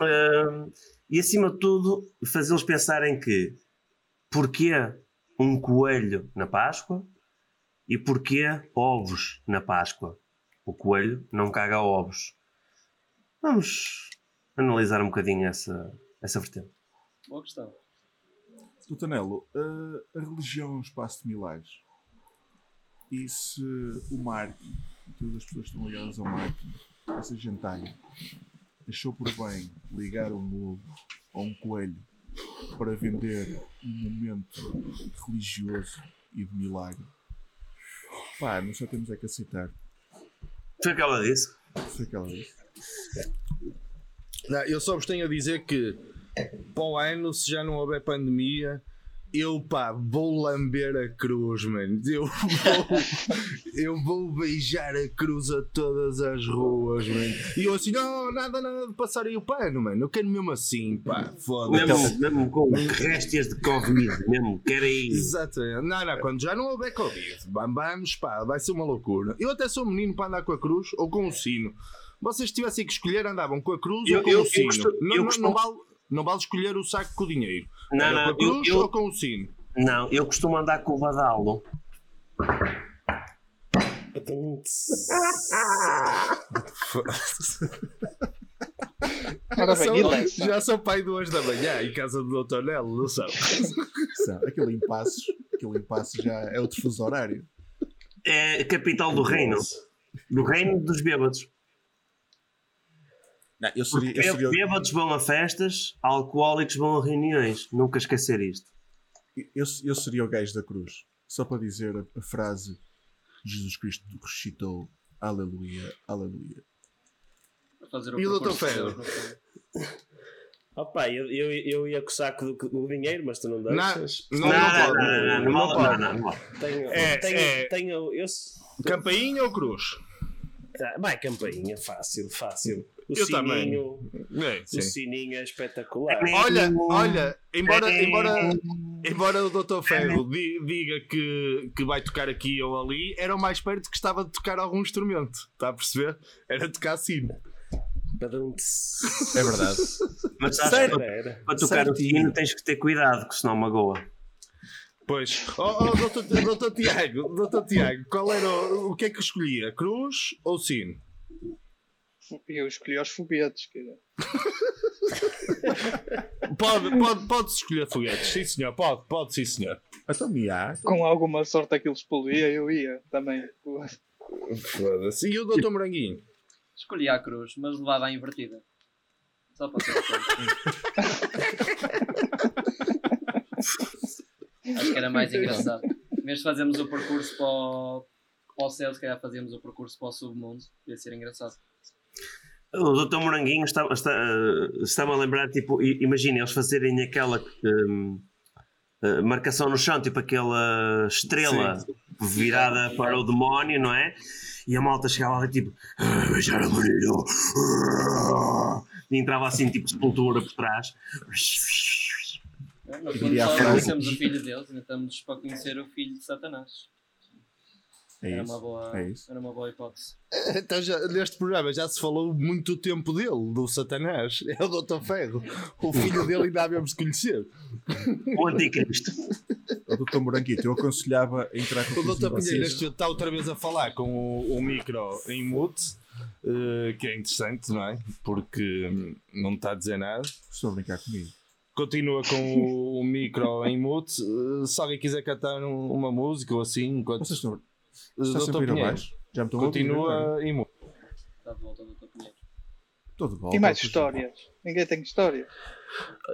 Um, e acima de tudo fazê-los pensarem que porquê um coelho na Páscoa e porquê ovos na Páscoa. O coelho não caga ovos. Vamos analisar um bocadinho essa, essa vertente. Boa questão. Doutor Nelo, a, a religião é um espaço de milagres. E se o marketing, todas as pessoas que estão ligadas ao marketing, essa gentalha, achou por bem ligar um lobo ou um coelho para vender um momento religioso e de milagre, pá, nós só temos é que aceitar. Foi o que ela disse. Foi aquela vez. Não, eu só vos tenho a dizer que para o ano, se já não houver pandemia, eu pá, vou lamber a cruz, mano. Eu vou, eu vou beijar a cruz a todas as ruas, mano. E eu assim, não, nada, nada de passar aí o pano, mano. Eu quero mesmo assim, pá, foda-se. Mesmo, mesmo com réstias de Covid, mesmo, quer aí. Exatamente. Não, não, quando já não houver Covid, vamos, vamos, pá, vai ser uma loucura. Eu até sou menino para andar com a cruz ou com o sino. Vocês tivessem que escolher, andavam com a cruz Eu- ou com eu- o eu sino. costumo- não, eu não, não vale, não vale escolher o saco com o dinheiro. Não, Era não, com a cruz eu- eu- ou com o sino. Não, eu costumo andar com o badalo. Bem, São- e já sou pai duas da manhã em casa do Dr. Nelo, não sabe? São aquele aquilo em passo já é outro fuso horário. É a capital do reino. Do reino dos bêbados. Não, eu seria, eu seria, Bêbados vão a festas, alcoólicos vão a reuniões. Nunca esquecer isto. eu, eu seria o gajo da cruz. Só para dizer a, a frase Jesus Cristo ressuscitou. Aleluia, aleluia. fazer o E o percurso Ferro? Opa, eu, eu, eu ia com o saco do, do dinheiro, mas tu não deixas. Não, Não, não, não, pode. não, não, não, Não pode. não, não, não. Tenho, É, tenho, é. tenho, eu, Campainha ou cruz? Tá, vai campainha, fácil, fácil. O Eu também. sininho, É, o sininho é espetacular. Olha, olha, embora, embora, embora o Dr. Ferro di- diga que, que vai tocar aqui ou ali, era o mais perto que estava de tocar algum instrumento. Está a perceber? Era tocar sino. É verdade. Mas sabes, Era, para, para tocar o sino tens que ter cuidado, que senão magoa. Pois. Oh, oh Dr. Ti- Dr. Tiago, Dr. Tiago, qual era o, o que é que escolhia? Cruz ou sino? Eu escolhi os foguetes. dizer. Pode, pode, pode escolher foguetes, sim senhor, pode, pode sim senhor. Então, Com alguma sorte aquilo explodia, eu ia também. Foda-se. E o Dr. Moranguinho? Escolhi a cruz, mas levava à invertida. Só para ser Acho que era mais engraçado. Em vez de fazermos o percurso para o, para o céu, se calhar fazíamos o percurso para o submundo. Ia ser engraçado. O Dr. Moranguinho está, está, eh, está-me a lembrar, tipo, imagina eles fazerem aquela hum, eh, marcação no chão, tipo aquela estrela virada para o demónio, não é? E a malta chegava ali tipo, "Ah, beijar a ah", e entrava assim, tipo, sepultura por trás. Diria só frase. conhecemos o filho de Deus, ainda estamos para conhecer o filho de Satanás. é Era isso. uma boa, É era uma boa hipótese. Então já, neste programa já se falou muito tempo dele, do Satanás. É o Dr. Ferro. O filho dele ainda havemos de conhecer. O anticristo. O Dr. Moranguito, eu aconselhava a entrar com O Dr. Pinheiro neste está outra vez a falar com o, o micro em mute, eh, que é interessante, não é? Porque hum, não está a dizer nada. Estou a brincar comigo. Continua com o, o micro em mute. eh, se alguém quiser cantar um- uma música ou assim, enquanto. Vocês estão, sempre a abaixo? Já me estão a ouvir, não é? Continua em mute. Está de volta do Dr. Pinheiro. Estou de volta. E mais estou- histórias. Ninguém tem história.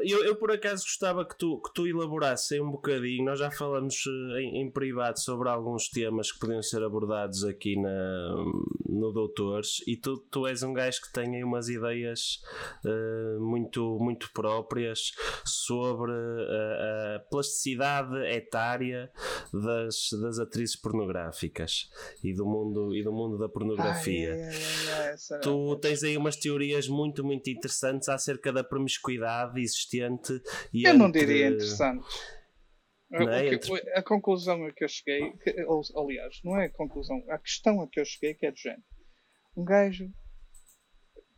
Eu, eu por acaso gostava que tu, que tu elaborasses um bocadinho. Nós já falamos eh, em, em privado sobre alguns temas que podiam ser abordados aqui na, no Doutores. E tu, tu és um gajo que tem aí umas ideias eh, muito, muito próprias sobre a, a plasticidade etária das, das atrizes pornográficas e do mundo, e do mundo da pornografia. Ai, Tu tens aí umas teorias muito, muito interessantes acerca da promiscuidade existente e Eu não entre- diria interessante. Não é? Entre- A conclusão a que eu cheguei, que- ou- aliás, não é a conclusão, a questão a que eu cheguei que é do género. Um gajo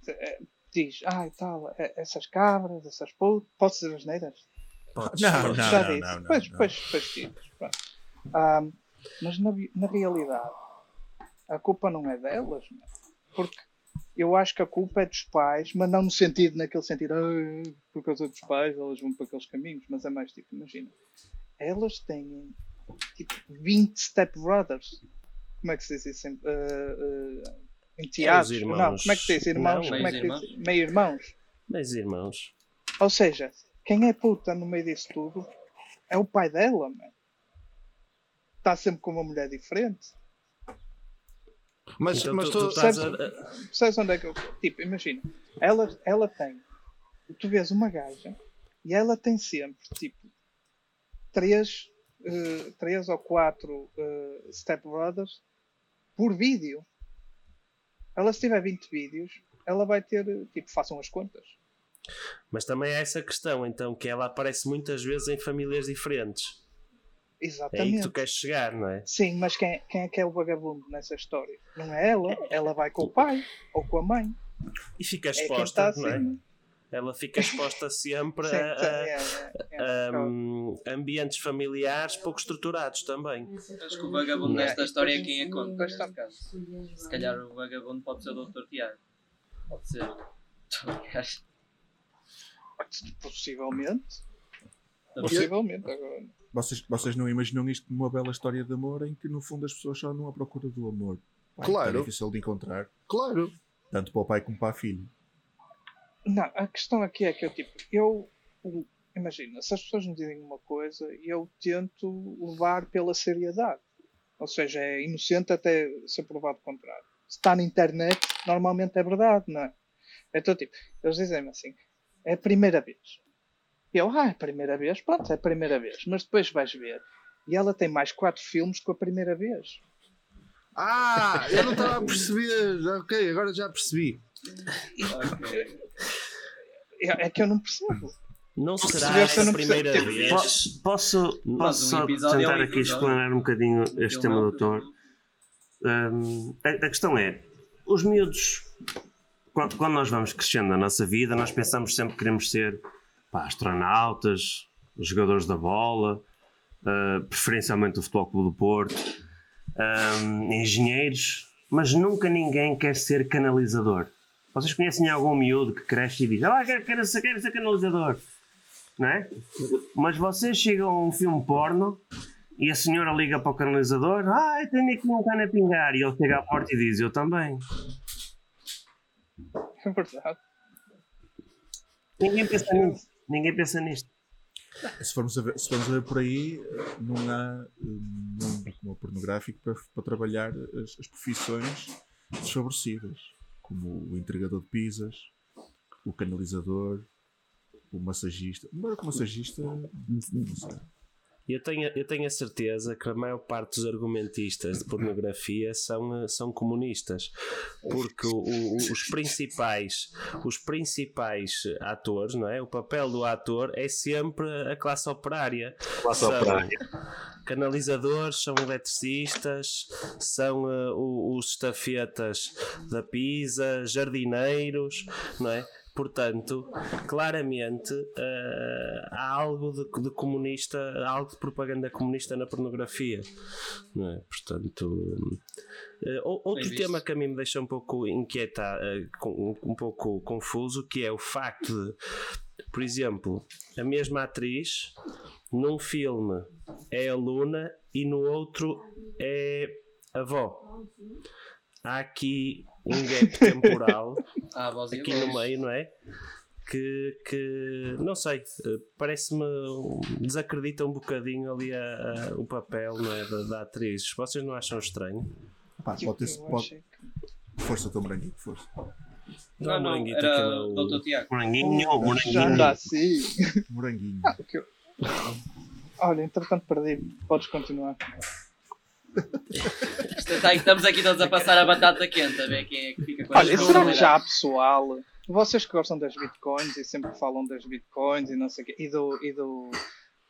eh, diz, ah e tal, eh, essas cabras, essas putas, posso dizer as neiras? Podes- Não, não, Já não, disse. não, não, pois, não. pois, pois. Ahm, mas na, na realidade, a culpa não é delas, porque eu acho que a culpa é dos pais, mas não no sentido, naquele sentido, "Ah, por causa dos pais, elas vão para aqueles caminhos, mas é mais tipo, imagina, elas têm tipo 20 stepbrothers. Como é que se diz isso? ah, ah, enteados? Não, como é que se diz? Irmãos? Não, como é que diz? Meio-irmãos. Mas irmãos, Ou seja, quem é puta no meio disso tudo é o pai dela, man. Está sempre com uma mulher diferente. Mas, então mas tu, tu, tu estás a, Sabes- Sabes onde é que eu. Tipo, imagina, ela, ela tem. Tu vês uma gaja e ela tem sempre, tipo, três, eh, três ou quatro eh, stepbrothers por vídeo. Ela, se tiver 20 vídeos, ela vai ter, tipo, façam as contas. mas também há essa questão, então, que ela aparece muitas vezes em famílias diferentes. É aí que Exatamente. tu queres chegar, não é? Sim, mas quem, quem é que é o vagabundo nessa história? Não é ela, ela vai com o pai ou com a mãe. E fica É exposta, está não é? Ela fica exposta sempre Sim, a, tá, a- é, é, é. a, ambientes familiares pouco estruturados também. Acho que o vagabundo Não. desta história é quem é está. neste caso. Se calhar o vagabundo pode ser o Dr. Tiago. Pode ser. Aliás, Possivelmente. Possivelmente. Agora, vocês, vocês não imaginam isto como uma bela história de amor em que no fundo as pessoas só andam à procura do amor. Pá, Claro. É difícil de encontrar, Claro. tanto para o pai como para a filha. Não, a questão aqui é que eu, tipo, eu. o- Imagina, se as pessoas me dizem uma coisa, eu tento levar pela seriedade. Ou seja, é inocente até ser provado o contrário. Se está na internet, normalmente é verdade, não é? Então, tipo, eles dizem-me assim: é a primeira vez. E eu, ah, é a primeira vez? Pronto, é a primeira vez. Mas depois vais ver. E ela tem mais quatro filmes com a primeira vez. Ah, eu não estava a perceber. Ok, agora já percebi. É, é que eu não percebo. Não Se será eu a não primeira percebo. vez. Po- Posso, posso um só é um tentar aqui episódio. explanar um bocadinho este tema é um do doutor? Hum, a, a questão é, os miúdos, quando, quando nós vamos crescendo na nossa vida, nós pensamos sempre que queremos ser pá, astronautas, jogadores da bola, ah, preferencialmente do Futebol Clube do Porto, hum, engenheiros, mas nunca ninguém quer ser canalizador. Vocês conhecem algum miúdo que cresce e diz: Ah, quero, quero, ser, quero ser canalizador? Não é? Mas vocês chegam a um filme porno e a senhora liga para o canalizador: Ah, eu tenho aqui um cano a pingar. E ele chega à porta e diz: Eu também. É verdade. Ninguém pensa nisto. Ninguém pensa nisto. Se formos a ver, se formos a ver por aí, não há hum, mundo como pornográfico para, para trabalhar as, as profissões desfavorecidas, como o entregador de pizzas, o canalizador, o massagista. Embora que o massagista, não sei. Eu tenho, eu tenho a certeza que a maior parte dos argumentistas de pornografia são, eh, são comunistas, porque o- o- os principais os principais atores, não é? O papel do ator é sempre a classe operária. Classe São operária. Canalizadores, são eletricistas, são o- os estafetas da pizza, jardineiros, não é? Portanto, claramente eh, há algo de, de comunista, algo de propaganda comunista na pornografia. Não é? Portanto, o- outro tema que a mim me deixa um pouco inquieta, eh, com- um pouco confuso, que é o facto de, por exemplo, a mesma atriz num filme é aluna e no outro é avó. Há aqui um gap temporal Ah, aqui no meio, não é? Que, que não sei, eh, parece-me desacredita um bocadinho ali a- a- o papel não é, da, da atriz. Vocês não acham estranho? Pá, pode ter, pode, força tão branquinho, força. Não, não, Moranguito, era é o Dr. Tiago. Moranguinho, Já moranguinho. assim. Moranguinho. Que eu- Olha, entretanto perdi. Podes continuar. Está- Estamos aqui todos a passar a batata quente, a ver quem é que fica com Olha, as será que já há pessoal? Vocês que gostam das bitcoins e sempre falam das bitcoins e não sei o quê, e do, e do,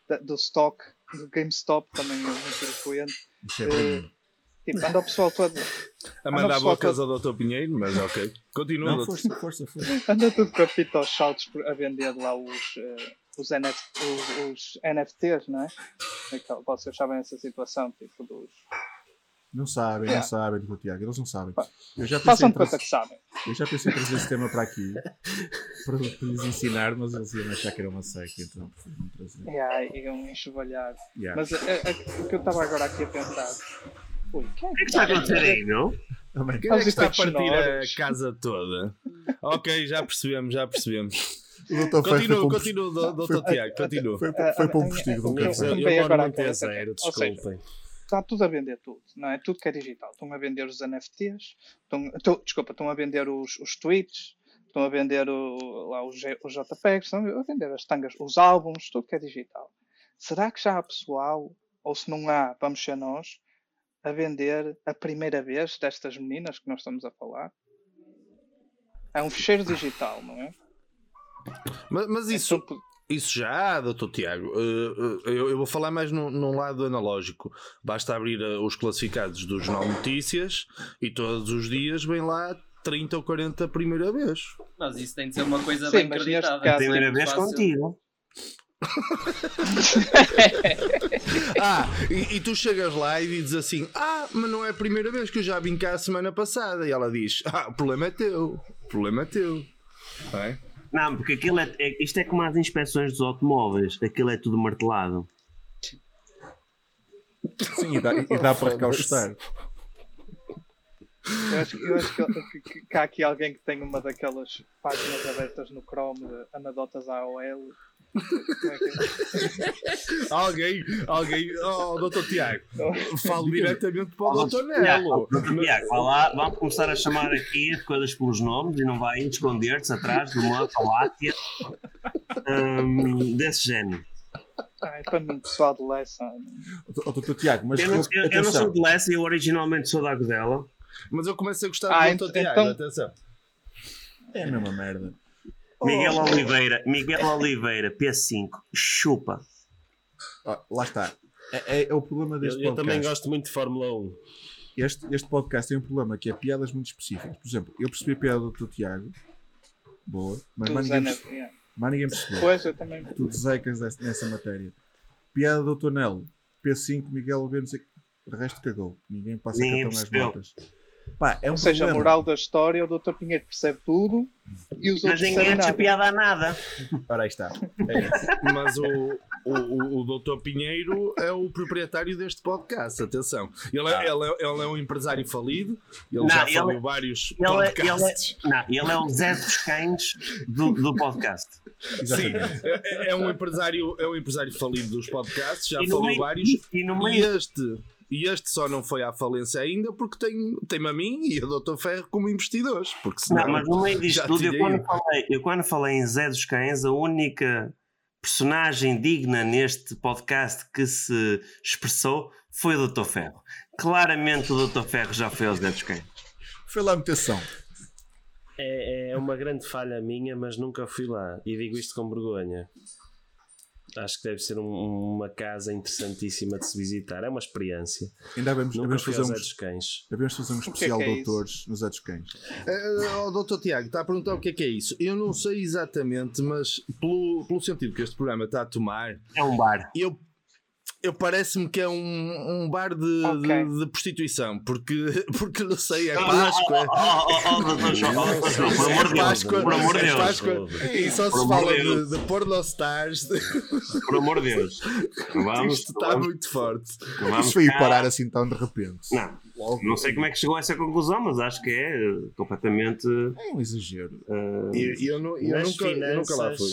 da- do stock, do GameStop também é muito frequente. Isso é mim. Tipo, anda o pessoal todo, A mandar bocas ao Dr. Pinheiro, mas ok. Continua. Não, força, força, força. anda tudo com a fita aos saltos por- a vender lá os, eh, os, NF, os, os NFTs, não é? Aquela- Vocês sabem essa situação, tipo, dos. Não sabem, Yeah. não sabem, Dr. Tiago, eles não sabem. Eu já pensei, Façam conta trazer, que sabem. eu já pensei em trazer esse tema para aqui para, para lhes ensinar, mas eles iam achar que era uma seca, então não trazer. Yeah, um enxovalhar. Yeah. Mas eh, eh, o que eu estava agora aqui a pensar. Ui, quem é O que é que está a acontecer aí, meu? Também. Quem é que está a partir a casa toda? Ok, já percebemos, já percebemos. O doutor foi, foi, um continua, do- doutor Tiago, continua. foi, foi para um postigo de um Eu- Amigos, café. eu, agora. T0, Ou seja, desculpem. está tudo a vender tudo, não é? Tudo que é digital. Estão a vender os NFTs, estão, estão- desculpa, estão a vender os, os tweets, estão a vender o, lá os, os JPEGs, estão a vender as tangas, os álbuns, tudo que é digital. Será que já há pessoal, ou se não há, vamos ser nós, a vender a primeira vez destas meninas que nós estamos a falar? É um fecheiro digital, não é? Mas, mas isso, Então, isso já há, doutor Tiago. Uh, uh, eu, eu vou falar mais num, num lado analógico. Basta abrir uh, os classificados do Jornal Notícias e todos os dias vem lá 30 ou 40 a primeira vez. Mas isso tem de ser uma coisa Sim, bem acreditável. caso- primeira vez fácil. contigo. Ah, e, e tu chegas lá e dizes assim: Ah, mas não é a primeira vez que eu já vim cá a semana passada. E ela diz: Ah, o problema é teu. O problema é teu. Não é? Não, porque aquilo é, é- isto é como as inspeções dos automóveis, aquilo é tudo martelado. Sim, e dá, e dá para recaustar. Eu acho, eu acho que, que- que- que há aqui alguém que tem uma daquelas páginas abertas no Chrome de anedotas AOL. É é? Alguém, alguém, oh, Dr. Tiago, falo diretamente para o. Tiago, Nelo. Tiago, vá lá, vamos começar a chamar aqui as coisas pelos nomes e não vai esconder-se atrás de uma falácia hum, desse género. Ai, para mim, pessoal de Lessa. Doutor Tiago, mas Eu não, eu- eu não sou de Lessa, eu originalmente sou da Agudela. Mas eu começo a gostar Ah, do Dr. então- Tiago, atenção. É a mesma merda. Miguel Oliveira, Miguel Oliveira, P5, chupa. Ó, lá está. É, é- é o problema Eu, deste eu podcast. também gosto muito de Fórmula 1. Este, este podcast tem um problema que é piadas muito específicas. Por exemplo, eu percebi a piada do Dr. Tiago. Boa. Mas mais ninguém, perce- mais ninguém percebeu. Pois, eu também. Tu desecas nessa matéria. Piada do Dr. Nelo. P5, Miguel Oliveira, não sei o resto cagou. Ninguém passa Ninguém cartão às percebeu. notas. Pá, é um Ou seja, a problema. moral da história, o Dr. Pinheiro percebe tudo e os Mas outros ninguém percebem acha nada. piada a nada. Ora, aí está. Mas o, o, o, o Dr. Pinheiro é o proprietário deste podcast, atenção. Ele é, ele é, ele é um empresário falido, ele Não, já ele- faliu vários Ele é, ele, podcasts. é, não, ele é o Zé dos Cães do, do podcast. Sim, Exatamente. é, é um empresário, é um empresário falido dos podcasts, já E no faliu meio- vários. E no E meio. este, e este só não foi à falência ainda porque tem, tem-me a mim e a Dr. Ferro como investidores. Porque senão, Não, mas no meio disto tudo, eu quando, falei, eu quando falei em Zé dos Cães, a única personagem digna neste podcast que se expressou foi o Dr. Ferro. Claramente o Dr. Ferro já foi ao Zé dos Cães. Foi lá a mutação. É, é uma grande falha minha, mas nunca fui lá. E digo isto com vergonha. Acho que deve ser um- uma casa interessantíssima de se visitar. É uma experiência. Ainda vamos, fui fazer aos Zé dos Cães. devemos fazer um que é especial é de isso? autores nos Atos Cães. Eh, O Dr. Tiago está a perguntar o que é que é isso. Eu não sei exatamente, mas pelo, pelo sentido que este programa está a tomar, É um bar. eu, eu parece-me que é um, um bar de, Ok. de, de prostituição, porque, porque não sei, é Oh, Páscoa. oh, oh, oh, oh, por amor de É Deus, Páscoa, é e só se fala de de, de pornostars. por amor de Deus. Vamos, Isto está muito forte. vamos Isso foi parar assim tão de repente. Não, não sei como é que chegou a essa conclusão, mas acho que é eh, completamente. É um exagero. eh, E eu, não, eu, nas nunca, eu nunca lá fui.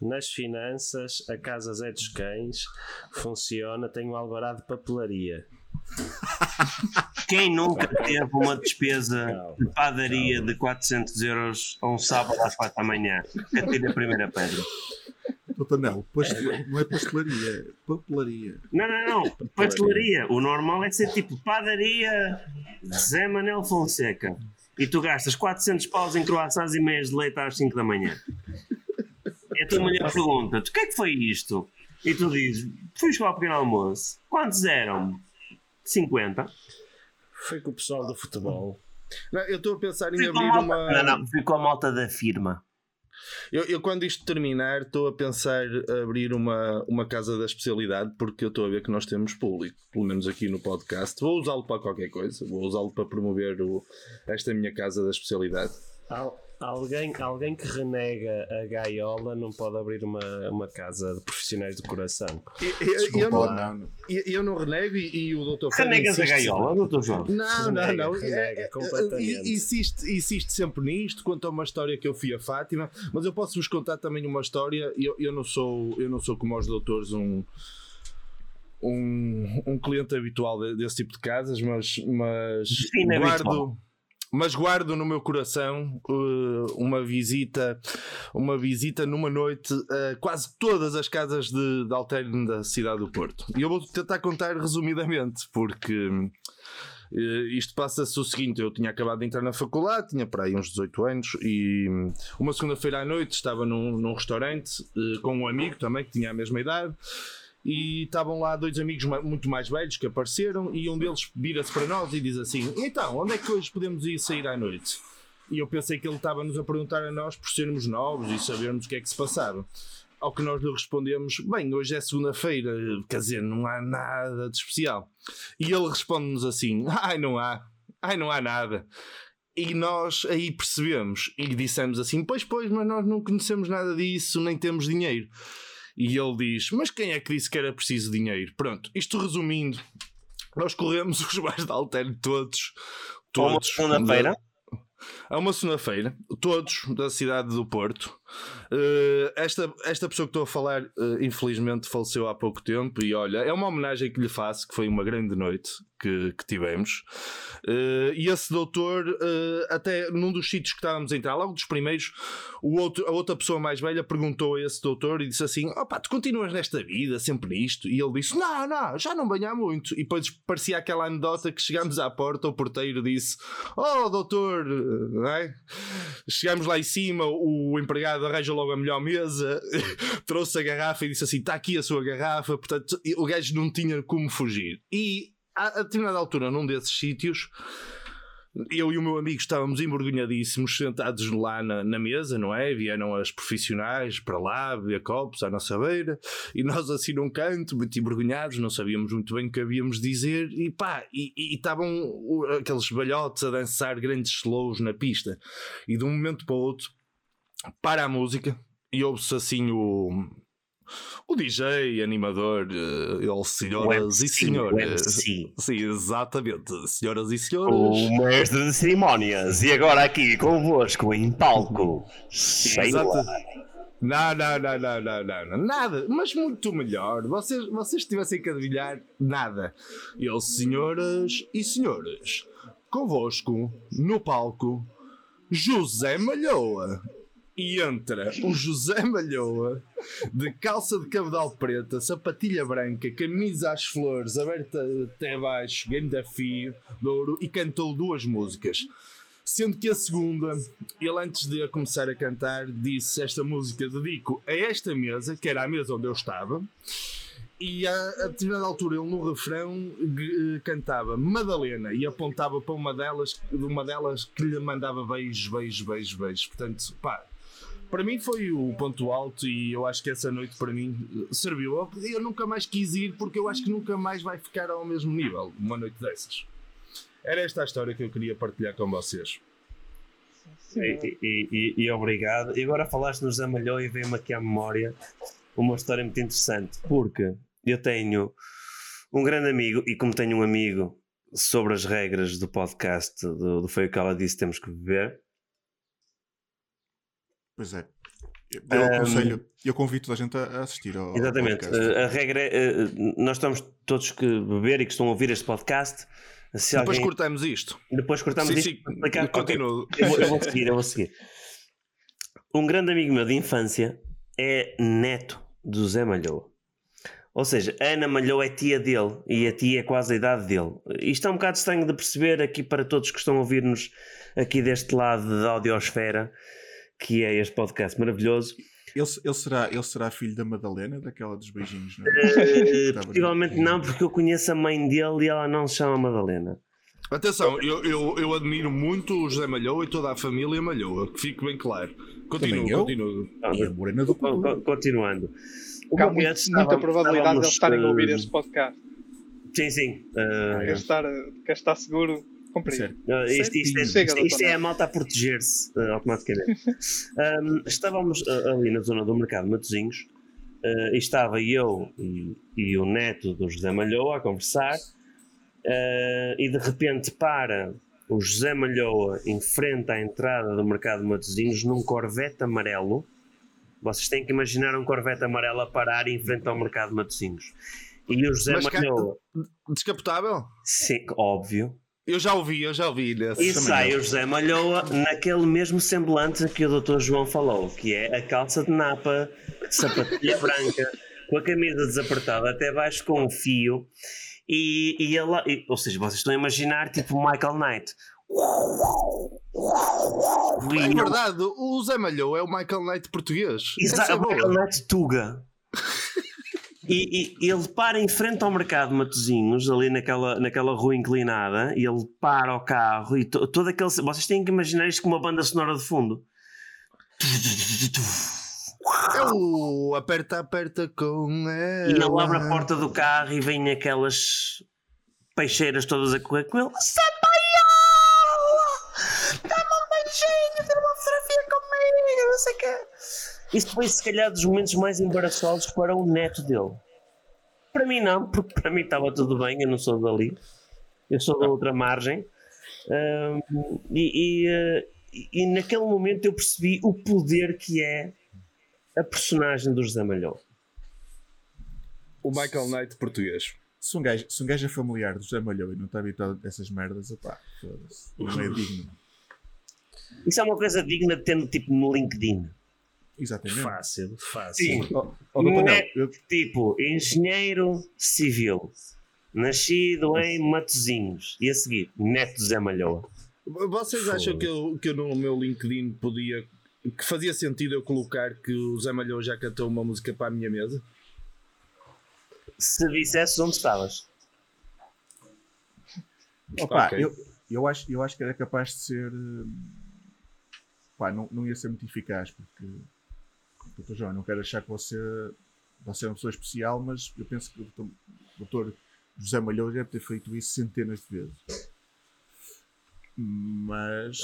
Nas finanças, a Casa Zé dos Cães funciona, tem um alvará de papelaria. Quem nunca teve uma despesa de padaria de 400 euros a um sábado às 4 da manhã? Atira a primeira pedra. Doutor Nelo, paste- não é pastelaria, é papelaria. Não, não, não. Pastelaria. O normal é ser tipo padaria Zé Manel Fonseca. E tu gastas 400 paus em croissants e meias de leite às 5 da manhã. E a tua mulher pergunta-te: o que é que foi isto? E tu dizes: fui jogar ao pequeno almoço. Quantos eram? 50. Foi com o pessoal do futebol. Não, eu estou a pensar em abrir malta- uma. Não, não, fui com a malta da firma. Eu, eu, quando isto terminar, estou a pensar abrir uma, uma casa da especialidade, porque eu estou a ver que nós temos público, pelo menos aqui no podcast. Vou usá-lo para qualquer coisa, vou usá-lo para promover o, esta minha casa da especialidade. Al- alguém, alguém que renega a gaiola não pode abrir uma, uma casa de profissionais do coração. Eu, eu- eu Desculpa, não, não. eu, eu não renego e, e o Dr. Ferro Renegas a insiste gaiola, doutor João? Não, não, Renega, não. renega, É- é- completamente. Insiste, insiste sempre nisto, conta uma história que eu fui a Fátima, mas eu posso vos contar também uma história. Eu, eu, não, sou, eu não sou como os doutores um, um, um cliente habitual de- desse tipo de casas, mas, mas Define guardo. habitual. Mas guardo no meu coração uh, uma visita, uma visita numa noite a quase todas as casas de, de alterno da cidade do Porto. E eu vou tentar contar resumidamente, porque eh, isto passa-se o seguinte: eu tinha acabado de entrar na faculdade, tinha para aí uns 18 anos, e uma segunda-feira à noite estava num, num restaurante eh, com um amigo também que tinha a mesma idade. E estavam lá dois amigos muito mais velhos que apareceram, e um deles vira-se para nós e diz assim: Então, onde é que hoje podemos ir sair à noite? E eu pensei que ele estava-nos a perguntar a nós por sermos novos e sabermos o que é que se passava. Ao que nós lhe respondemos: Bem, hoje é segunda-feira, quer dizer, não há nada de especial. E ele responde-nos assim: Ai, não há, ai, não há nada. E nós aí percebemos e dissemos assim: Pois, pois, mas nós não conhecemos nada disso, nem temos dinheiro. E ele diz: Mas quem é que disse que era preciso dinheiro? Pronto, isto resumindo, nós corremos os bares de Alter todos. Ou uma Todos. segunda-feira. A uma segunda-feira, todos da cidade do Porto. Eh, esta, esta pessoa que estou a falar, eh, infelizmente, faleceu há pouco tempo. E olha, é uma homenagem que lhe faço, que foi uma grande noite que, que tivemos. Eh, e esse doutor, até num dos sítios que estávamos a entrar, logo dos primeiros, o outro, a outra pessoa mais velha perguntou a esse doutor e disse assim: Opá, tu continuas nesta vida, sempre nisto? E ele disse: Não, não, já não há muito. E depois parecia aquela anedota que chegámos à porta, o porteiro disse: Oh, doutor, é? Chegámos lá em cima, o empregado arranja logo a melhor mesa, trouxe a garrafa e disse assim: Está aqui a sua garrafa. Portanto, o gajo não tinha como fugir. E a, determinada altura, num desses sítios, eu e o meu amigo estávamos envergonhadíssimos, sentados lá na, na mesa, não é? Vieram as profissionais para lá, beber copos à nossa beira, e nós assim num canto, muito envergonhados, não sabíamos muito bem o que havíamos de dizer, e pá, e e estavam aqueles balhotes a dançar grandes slows na pista, e de um momento para o outro, para a música, e ouve-se assim o. O DJ, animador, eh, ele, senhoras e MC, senhores. o MC. Sim, exatamente. Senhoras e senhores. O mestre de cerimónias. E agora aqui convosco em palco. Sheila. Não, não, não, não, não, não, nada, mas muito melhor. Vocês, vocês tivessem que adivinhar nada. Eu, senhoras e senhores, convosco, no palco, José Malhoa. E entra o José Malhoa, de calça de cabedal preta, sapatilha branca, camisa às flores, aberta até baixo, game da fio, de ouro, e cantou duas músicas. Sendo que a segunda, ele antes de começar a cantar, disse esta música dedico a esta mesa, que era a mesa onde eu estava, e a, a determinada altura ele no refrão eh, cantava Madalena e apontava para uma delas, uma delas que lhe mandava beijos, beijos, beijos, beijos. Portanto, pá, para mim foi o ponto alto e eu acho que essa noite para mim eh, serviu. Eu, eu nunca mais quis ir porque eu acho que nunca mais vai ficar ao mesmo nível uma noite dessas. Era esta a história que eu queria partilhar com vocês. E, e- e- e obrigado. E agora falaste no José Malhou e veio-me aqui à memória uma história muito interessante. Porque eu tenho um grande amigo, e como tenho um amigo sobre as regras do podcast do, do Foi o que ela disse, temos que beber. Pois é. Eu aconselho, eu convido toda a gente a assistir ao, Exatamente. podcast. Eh, a regra é: eh, nós estamos todos que beber e que estão a ouvir este podcast. Se Depois alguém- cortamos isto. Depois cortamos Sim, isto sim, explicar. continuo. Eu, vou, eu vou seguir, eu vou seguir. Um grande amigo meu de infância é neto do Zé Malhoa. Ou seja, a Ana Malhoa é tia dele e a tia é quase a idade dele. Isto é um bocado estranho de perceber aqui para todos que estão a ouvir-nos aqui deste lado da audiosfera, que é este podcast maravilhoso. Ele, ele será, ele será filho da Madalena, daquela dos beijinhos, não é? Eh, possivelmente não, porque eu conheço a mãe dele e ela não se chama Madalena. Atenção, eu, eu, eu admiro muito o José Malhoa e toda a família Malhoa, que fique bem claro. Continua. E a morena do Continuando. Há muito- muita estávamos- probabilidade de eles estarem a ouvir eh, este podcast. Sim, sim. eh, Quer estar, quer estar seguro? Compreendo. Sério. Uh, isto, isto é, Chega, isto- isto doutor é a malta a proteger-se uh, automaticamente. Um, estávamos uh, ali na zona do mercado de Matozinhos uh, e estava eu e, e o neto do José Malhoa a conversar uh, e de repente para o José Malhoa em frente à entrada do mercado de Matozinhos num Corvette amarelo. Vocês têm que imaginar um Corvette amarelo a parar em frente ao mercado de Matozinhos. E o José Mas cá- Malhoa, Descapotável? sim, óbvio, Eu já ouvi, eu já ouvi e sai o José Malhoa naquele mesmo semblante que o Dr. João falou, que é a calça de napa, sapatilha branca, com a camisa desapertada até baixo com um fio, e, e ele, e- ou seja, vocês estão a imaginar tipo Michael Knight. É verdade, o Zé Malhoa é o Michael Knight português. Exato, é o Michael. Knight Tuga. E, e ele para em frente ao mercado de Matozinhos, ali naquela, naquela rua inclinada, e ele para o carro e to- todo aquele. Vocês têm que imaginar isto com uma banda sonora de fundo. É o aperta, aperta com ela. E ele abre a porta do carro e vem aquelas peixeiras todas a correr com ele. Isso foi se calhar dos momentos mais embaraçosos para o neto dele. Para mim não, porque para mim estava tudo bem, eu não sou dali. Eu sou da outra margem. Ahm, e, e, eh, e naquele momento eu percebi o poder que é a personagem do José Malhou. O Michael Knight português. Se um, gajo, se um gajo é familiar do José Malhou e não está habituado a essas merdas, opá, foda-se. Não é digno. Isso é uma coisa digna de ter tipo no LinkedIn. Exatamente. Fácil, fácil. Sim. Oh, oh, eu- tipo, engenheiro civil, nascido em Matozinhos. E a seguir, neto de Zé Malhoa. Vocês acham que eu, que eu no meu LinkedIn podia. que fazia sentido eu colocar que o Zé Malhou já cantou uma música para a minha mesa? Se dissesses onde estavas. Opa, Ok. eu, eu, acho, eu acho que era capaz de ser. hum, Pá, não, não ia ser muito eficaz, porque. Doutor João, eu não quero achar que você, você é uma pessoa especial, mas eu penso que o doutor, doutor José Malhou deve ter feito isso centenas de vezes. Mas,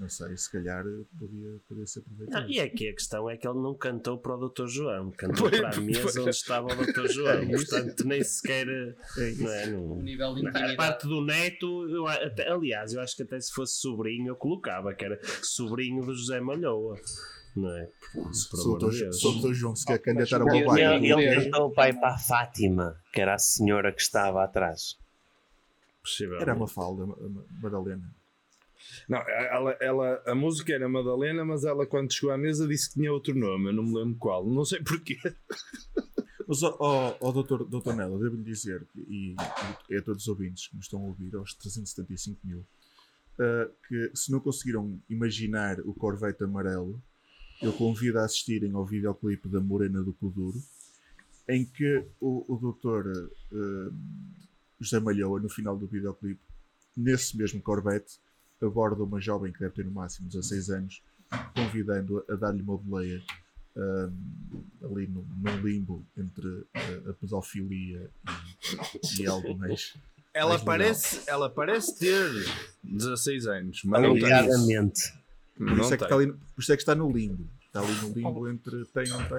não sei, se calhar podia, podia ser Ah, aproveitado. e aqui a questão é que ele não cantou para o Dr. João, cantou Foi- para a mesa foi- onde estava o Dr. João. Portanto, nem sequer. É. Não é, não- nível A parte do neto, eu até- aliás, eu acho que até se fosse sobrinho eu colocava, que era sobrinho do José Malhoa. Não é? Por o doutor João se quer Oh, candidatar a uma ele- vaga, Ele, cantou o pai para a Fátima, que era a senhora que estava atrás. Era uma falda, Madalena. Não, ela, ela, a música era Madalena, mas ela quando chegou à mesa disse que tinha outro nome, eu não me lembro qual. Não sei porquê. Mas, ó, ó, ó, doutor, doutor Nelo, devo-lhe dizer, e, e a todos os ouvintes que nos estão a ouvir, aos 375 mil, ah, que se não conseguiram imaginar o Corvette amarelo, eu convido a assistirem ao videoclipe da Morena do Coduro, em que o, o doutor ah, José Malhoa, no final do videoclipe, nesse mesmo Corvette, aborda uma jovem que deve ter no máximo 16 anos, convidando-a a dar-lhe uma boleia ah, ali no, num limbo entre a, a pedofilia e, e algo mais. Ela Mais legal. parece, ela parece ter 16 anos, mas não tem. Por Não isso, é que está ali, por isso é que está no limbo. Está ali no limbo entre tem e não tem.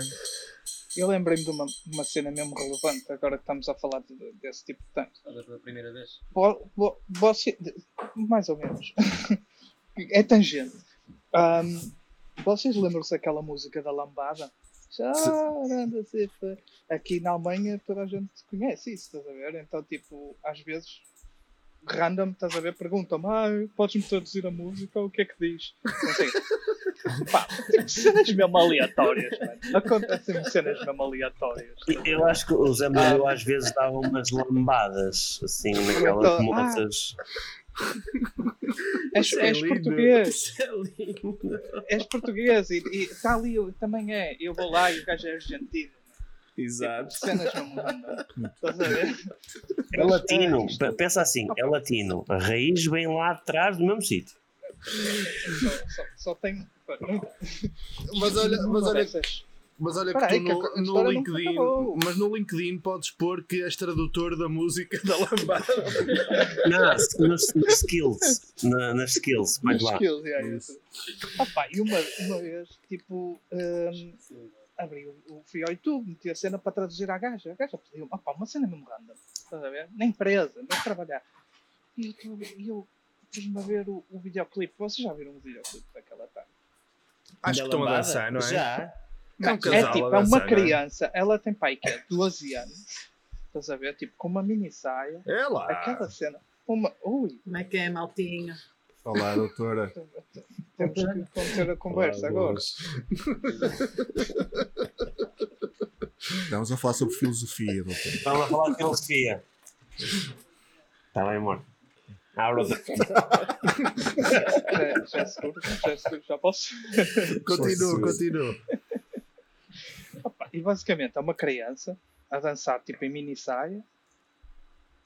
Eu lembrei-me de uma, uma cena mesmo relevante, agora que estamos a falar de- desse tipo de. Olha, pela primeira vez. Vo- vo- Você, mais ou menos. é tangente. Ahm, vocês lembram-se daquela música da Lambada? Aqui na Alemanha toda a gente conhece isso, estás a ver? Então, tipo, às vezes, random, estás a ver, perguntam-me, ah, podes-me traduzir a música? O que é que diz? Não sei. Pá, tipo, cenas mesmo aleatórias, mano. Acontecem cenas mesmo aleatórias. Eu acho que o Zé Malhoa às vezes dava umas lambadas, assim, naquelas Então, ah. moças. És, é és português. É lindo. és português e está ali, também é. Eu vou lá e o gajo é argentino. Exato. Cenas mesmo random. Estás a ver? É latino, pensa assim, é latino. A raiz vem lá atrás do mesmo sítio. Só, só, só tem. Mas olha, mas olha, mas olha Espera que tu que no, a no LinkedIn, mas no LinkedIn podes pôr que és tradutor da música da lambada. Não, nos skills. Na- nas skills, mais lá. skills, yeah, isso. Ah, pá, e uma, uma vez, tipo, hum, abri o, o, fui ao YouTube, meti a cena para traduzir à gaja. A gaja pediu pá, uma cena mesmo random. Estás a ver? Na empresa, não trabalhar. E eu, eu pus-me a ver o, o videoclipe. Vocês já viram o videoclipe daquela tarde? Acho que estão a dançar, não é? Já. É um é tipo, a é uma dançar, é? criança, ela tem pai que é 12 anos. Estás a ver? Tipo, com uma mini saia. É lá. Aquela cena. Uma. Ui, Como é que é, maltinha? Olá, doutora. temos que conter a conversa agora. Estamos a falar sobre filosofia, doutor. Estamos a falar de filosofia. Está bem, amor. Abre o Já, já, é seguro, já, é seguro, já posso. Continua, continua. Opa, e basicamente é uma criança a dançar tipo em mini saia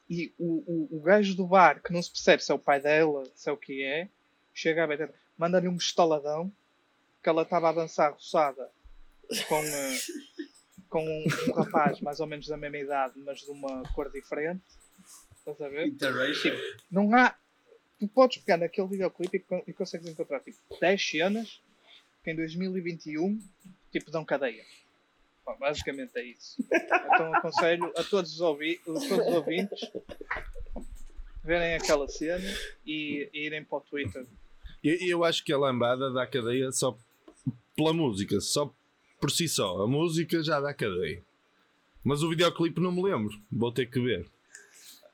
e o, o, o gajo do bar que não se percebe se é o pai dela, se é o que é, chega a ver, manda-lhe um estaladão que ela estava a dançar roçada com, eh, com um, um rapaz mais ou menos da mesma idade, mas de uma cor diferente. Estás a ver? Interracial. Não há. Tu podes pegar naquele videoclipe e, e consegues encontrar tipo 10 cenas que em 2021 tipo dão cadeia. Bom, basicamente é isso. Então aconselho a todos os, ouvi todos os ouvintes verem aquela cena e irem para o Twitter. Eu, eu acho que a lambada dá cadeia só pela música, só por si só. A música já dá cadeia. Mas o videoclipe não me lembro. Vou ter que ver.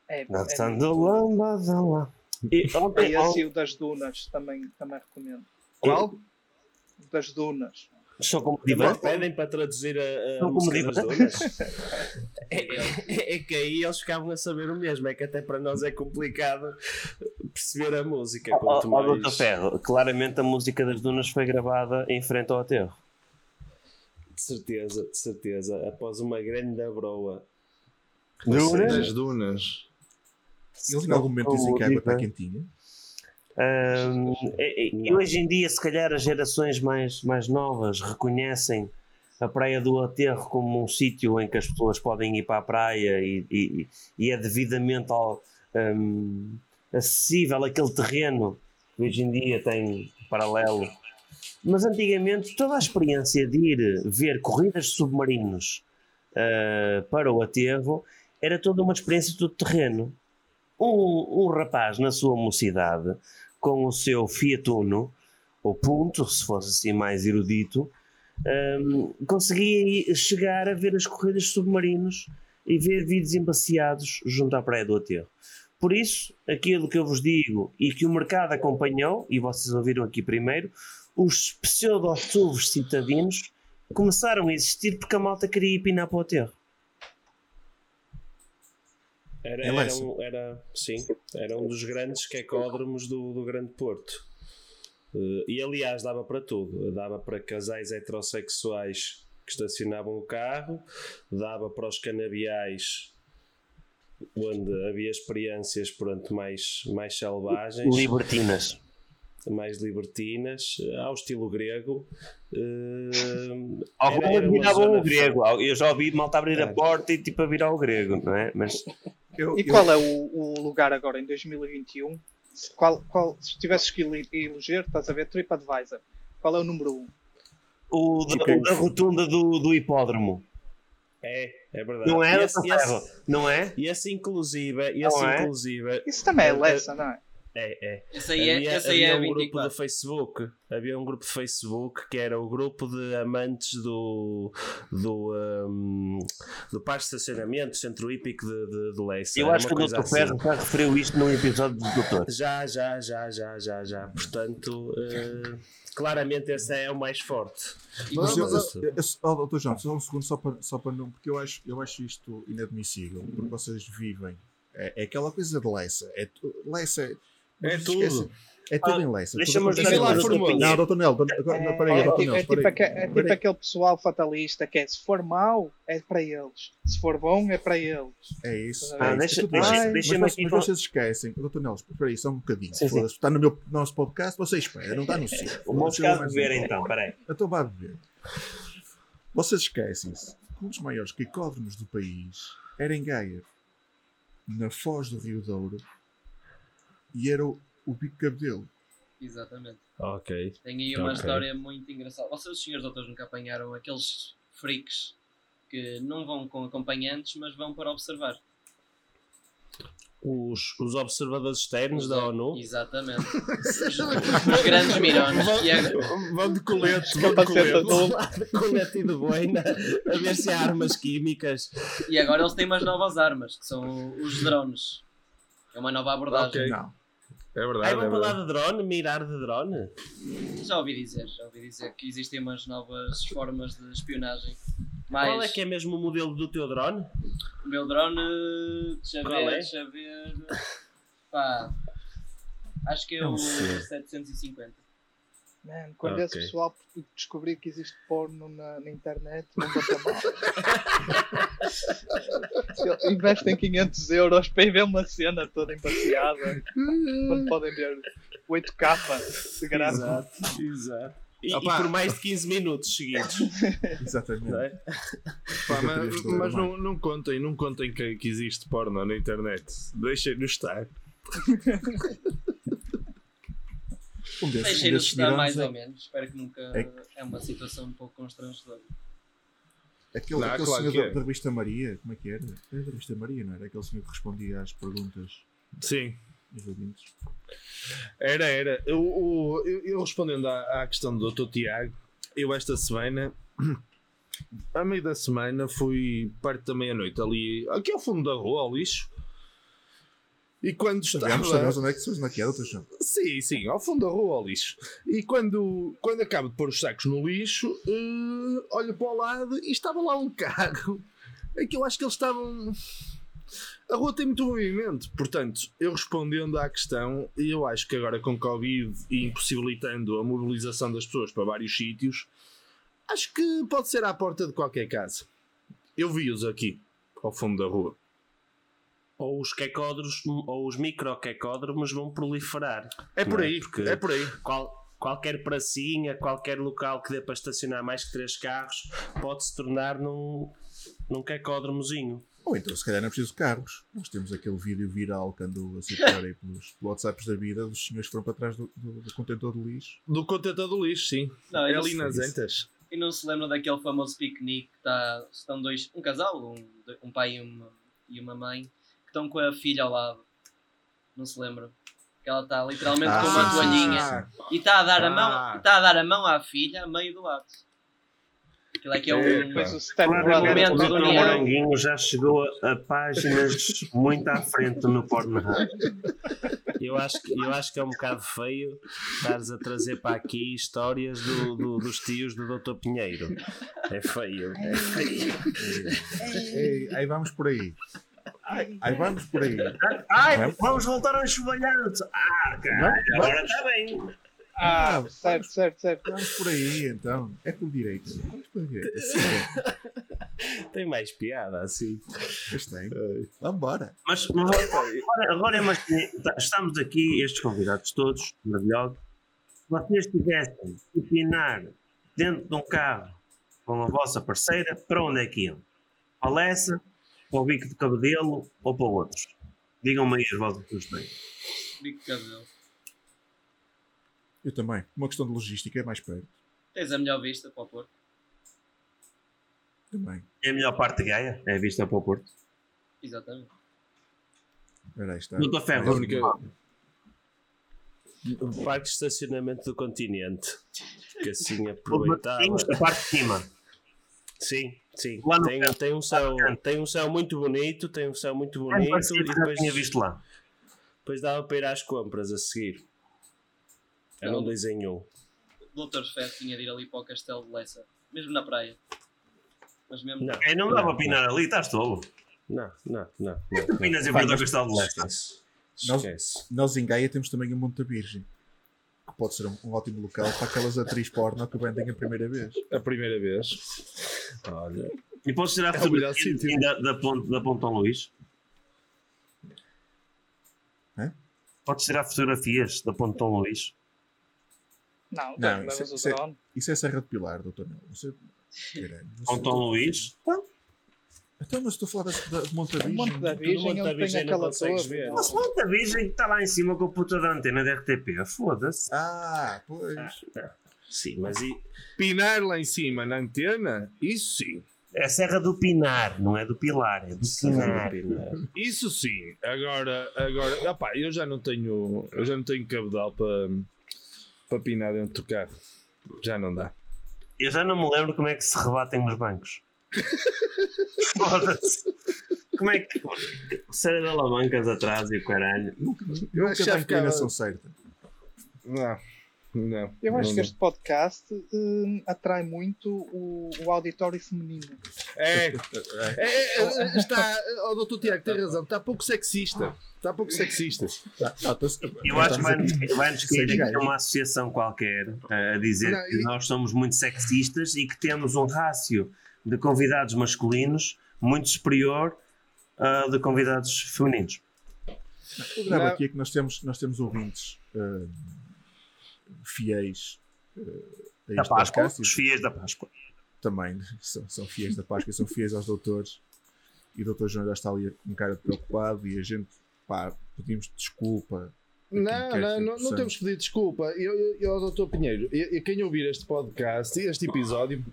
É, é Dançando lambada lá. E E ontem, esse e o das dunas também, também recomendo. Qual? O das dunas. Só como diva, pedem para traduzir a, a como das diva. donas. é, é que aí eles ficavam a saber o mesmo. É que até para nós é complicado perceber a música. Quanto ó, mais. Ferro, claramente a música das dunas foi gravada em frente ao aterro. De certeza, de certeza. Após uma grande broa. Das dunas. Eles em algum momento dizem que a água está quentinha. E, hoje em dia, se calhar, as gerações mais, mais novas reconhecem a Praia do Aterro como um sítio em que as pessoas podem ir para a praia e, e- e é devidamente ao- ahm, acessível aquele terreno que hoje em dia tem paralelo. Mas antigamente, toda a experiência de ir ver corridas de submarinos ah, para o aterro era toda uma experiência do terreno um, um rapaz na sua mocidade, com o seu Fiat Uno, ou Punto, se fosse assim mais erudito, hum, conseguia chegar a ver as corridas de submarinos e ver vídeos embaciados junto à Praia do Aterro. Por isso, aquilo que eu vos digo e que o mercado acompanhou, e vocês ouviram aqui primeiro, os pseudo-SUVs citadinos começaram a existir porque a malta queria ir pinar para o aterro. Era, É era, um, era, sim, era um dos grandes quecódromos do, do Grande Porto. Eh, e aliás, dava para tudo. Dava para casais heterossexuais que estacionavam o carro, dava para os canabiais onde havia experiências pronto, mais, mais selvagens, Libertinas. mais libertinas, ao estilo grego. Eh, Algumas viravam o grego. Eu já ouvi malta abrir a É. porta e tipo a virar o grego, não é? Mas Eu, E eu- qual é o, o lugar agora em 2021? Se- Qual, qual, se tivesses que ele- eleger, estás a ver, TripAdvisor, qual é o número 1? Um? o da, o da rotunda do, do hipódromo. É, é verdade. Não é, E esse- e esse-? Não é? E esse inclusive, esse Não é? inclusive, Isso também é É, Lessa, não é? É, é. Esse aí é, havia, é havia um grupo 24. do Facebook havia um grupo de Facebook que era o grupo de amantes do do, um, do parque de estacionamento centro hípico de, de, de Leça Eu acho que o Dr. assim. Ferro já referiu isto num episódio do Doutor. já, já, já, já, já, já portanto eh, claramente esse é o mais forte Mas eu, Mas, eu, eu, oh, doutor João, só um segundo, só para, só para não. Porque eu acho, eu acho isto inadmissível. Porque vocês vivem. É, é aquela coisa de Leça. É, Leça é. É tudo. É tudo em Leça. Deixa-me tudo ajudar acontece em lá. Não, doutor Nel, agora- não, peraí, É, doutor tipo- Nel, é tipo, peraí. é tipo aquele pessoal fatalista que é se for mau, é para eles. Se for bom, é para eles. É isso. Ah, é isso, deixa- é tudo deixa- isso. deixa- mas, deixa-me vocês- mas com- vocês esquecem, doutor Nel, espera aí, só um bocadinho. Sim, sim. Está no meu nosso podcast, você espera, não está no seu. Vamos Foda-se, cá eu mais beber então, peraí. Então vá beber. Vocês esquecem-se que um dos maiores quicódromos do país era em Gaia, na foz do Rio Douro, e era o, o Bico Cabedelo. Exatamente. ok Tem aí uma Ok. história muito engraçada. Vocês, senhores doutores, nunca apanharam aqueles freaks que não vão com acompanhantes, mas vão para observar. os, os observadores externos da ONU Exatamente. Os, os grandes mirões. Agora- Vão de colete, vão de Capacete colete. azul. com neto e de boina a ver se há armas químicas E agora eles têm umas novas armas, que são os drones. É uma nova abordagem. Ok. Não. É Aí verdade, é vão para lá de drone, mirar de drone. Já ouvi dizer, já ouvi dizer que existem umas novas formas de espionagem. Mas Qual é que é mesmo o modelo do teu drone? o meu drone, deixa Qual ver, é? deixa ver. Pá, acho que é o Não sei. 750. Man, quando Ok. esse pessoal descobrir que existe porno na, na internet, não bota mal. Eles Investem 500 euros para ir ver uma cena toda embaciada, quando podem ver 8K de graça. Exato, exato. E, e por mais de 15 minutos seguidos. Exatamente. não é? Pá, mas mas não, não contem, não contem que, que existe porno na internet. Deixem-no estar. Um desses, um Deixem-nos desses estar mais mirões ou menos. Espero que nunca. É- É uma situação um pouco constrangedora. é aquele, Não, aquele claro senhor da, é. da revista Maria, como é que era? Era da revista Maria, não era? Aquele senhor que respondia às perguntas Sim. Era, era. Eu, eu, eu respondendo à, à questão do Dr. Tiago, eu esta semana, a meio da semana, fui perto da meia-noite ali, aqui ao fundo da rua, ao lixo. E quando estava. Sabemos, sabemos onde é que é é, doutor João. Sim, sim, ao fundo da rua, ao lixo. E quando, quando acabo de pôr os sacos no lixo, eh, olho para o lado e estava lá um carro. É que eu acho que eles estavam. A rua tem muito movimento, portanto, eu respondendo à questão, eu acho que agora com Covid e impossibilitando a mobilização das pessoas para vários sítios, acho que pode ser à porta de qualquer casa. Eu vi-os aqui, ao fundo da rua. Ou os quecódromos, ou os microquecódromos vão proliferar. É por Não aí, Porque é por aí. qual- qualquer pracinha, qualquer local que dê para estacionar mais que três carros pode se tornar num, num quecódromozinho. Ou então, se calhar, não é preciso carros. Nós temos aquele vídeo viral que andou a circular aí pelos, WhatsApps da vida dos senhores que foram para trás do, do, do contentor de lixo. Do contentor do lixo, sim. Não, É ali nas sei. Antas. E não se lembra daquele famoso piquenique que tá, estão dois, um casal, um, um pai e uma, e uma mãe, estão com a filha ao lado. Não se lembra? Que ela está literalmente Ah, com sim, uma sim, toalhinha sim, e está a dar a Ah. mão, está a dar a mão à filha a meio do ato. Aquilo é que é um. O o momento Dr. do União. Moranguinho já chegou a, a páginas muito à frente no Pornhub. Eu acho, que, eu acho que é um bocado feio estares a trazer para aqui histórias do, do- dos tios do Dr. Pinheiro. É feio. É feio. Ei, aí vamos por aí. Aí vamos por aí. Ai, Vamos? vamos voltar aos chuvalhantes. Ah, cara, agora está bem. Ah, certo, certo, certo. Vamos por aí, então. É com direito. Vamos por direito. Sim, Tem mais piada assim. pois tem. Vamos embora. Mas, mas agora, agora é mais que- tá, estamos aqui, estes convidados todos, maravilhosos. Se vocês tivessem que opinar dentro de um carro com a vossa parceira, para onde é que iam? Para a Lessa, para o bico de cabedelo ou para outros? Digam-me aí as vossas sugestões. Bico de cabelo. Eu também. Uma questão de logística é mais perto. Tens a melhor vista para o Porto. Também. É a melhor parte de Gaia? É a vista para o Porto. Exatamente. Espera aí, está. Doutor Ferro, A única- O parque de estacionamento do continente. Que assim Os aproveitava. da parte de cima. Sim, sim. Tem, canto. tem, um céu, tem um céu muito bonito, tem um céu muito É bonito parecido, e já depois, tinha visto lá. depois dava para ir às compras a seguir. Era um Não. em um. O Dr. Fett tinha de ir ali para o Castelo de Lessa. Mesmo na praia. Mas mesmo. Não, É, não dá para opinar ali, estás tolo. não, não, não. não, Opinas em Vai, frente ao mas- Castelo de Leste. Esquece. Nós- Esquece. Nós em Gaia temos também o Monte da Virgem. Pode ser um, um ótimo local para aquelas atrizes porno que vendem a primeira vez. A primeira vez. Olha, E podes tirar É melhor fotografias sítio. da, da, ponte, da Ponte Dom Luís? Hã? Podes tirar fotografias da Ponte Dom Luís? Não, Não, isso- isso é- drone. Isso é Serra de Pilar, doutor Ponte Dom Luís? Então, mas estou a falar da, de Monte da Virgem. da Virgem, Monte da onde tem aquela consegues torre. Nossa, Monte da Virgem está lá em cima com a puta da antena da RTP. Foda-se. Ah, pois. sim, mas e, Pinar lá em cima na antena, isso sim. É a Serra do Pinar, não é do Pilar, é do Pinar. Isso sim. Agora, agora, opá, eu já não tenho, eu já não tenho cabedal para para pinar dentro do carro. Já não dá. Eu já não me lembro como é que se rebatem nos bancos. Foda-se. Como é que. Série de alavancas atrás e o caralho. Eu Nunca dá a inclinação certa. Não, não. Eu acho não, que este podcast hum, atrai muito o, o auditório feminino. É, é, é, é, está, o doutor Tiago tem razão, está pouco sexista. Está pouco sexista. Tá, tá, tô- Eu acho que vai-nos cair Seis aqui gajos. uma associação qualquer eh, a dizer Não, que e- nós somos muito sexistas e que temos um rácio de convidados masculinos muito superior a de convidados femininos. O grave Não. aqui é que nós temos, nós temos ouvintes ah, fiéis a Da este Páscoa, podcast. os fiéis da Páscoa. também são, são fiéis da Páscoa, são fiéis aos doutores. E o doutor João já está ali com cara de preocupado e a gente, pá, pedimos desculpa Não, quer não, não, não noção. temos que pedir desculpa. Eu, eu, eu doutor Pinheiro, eu, eu- quem ouvir este podcast, este episódio,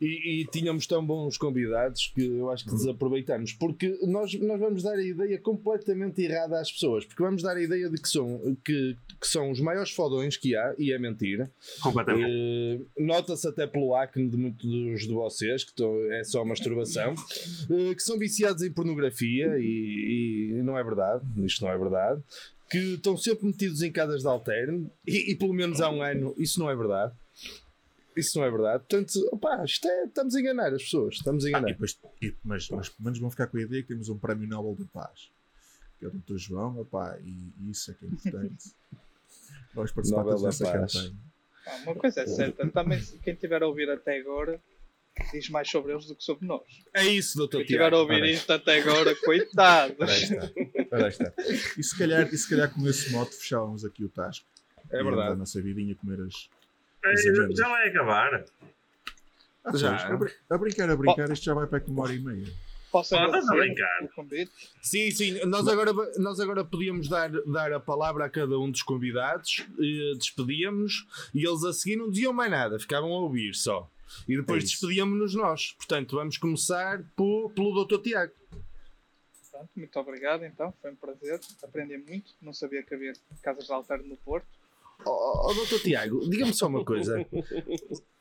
e, e tínhamos tão bons convidados que eu acho que desaproveitamos, porque nós, nós vamos dar a ideia completamente errada às pessoas, porque vamos dar a ideia de que são, que, que são os maiores fodões que há, e é mentira. Completamente. Eh, Nota-se até pelo acne de muitos de vocês, que estão- é só masturbação, eh, que são viciados em pornografia e, e não é verdade, isto não é verdade, que estão sempre metidos em casas de alterno e, e pelo menos há um ano isso não é verdade. Isso não é verdade. Portanto, opá, isto é, estamos a enganar as pessoas, estamos a Ah, e enganar. depois- e- mas, mas pelo menos vão ficar com a ideia que temos um prémio Nobel de Paz, que é o Dr. João, opá, e, isso é que é importante. Vamos participar Nobel todos da nessa Paz. campanha. Ah, Uma coisa é certa, também quem tiver a ouvir até agora diz mais sobre eles do que sobre nós. É isso, doutor Quem tiver a Tiago. ouvir parece. isto até agora. Ora está. Ora está. E se calhar, e se calhar com esse mote fechávamos aqui o Tasco. É verdade. nossa vidinha comer as. Eh, Já vai acabar. Ah, Já. a, brin- a brincar, a brincar, isto já vai para aqui uma hora e meia. Posso Pode agradecer brincar. Sim, sim, nós agora, nós agora podíamos dar, dar a palavra a cada um dos convidados, eh, despedíamos e eles a seguir não diziam mais nada, ficavam a ouvir só. E depois É despedíamos-nos nós. Portanto, vamos começar po- pelo Dr. Tiago. Pronto, muito obrigado então, foi um prazer. Aprendi muito, não sabia que havia casas de altar no Porto. Oh, oh, Dr. Tiago, diga-me só uma coisa.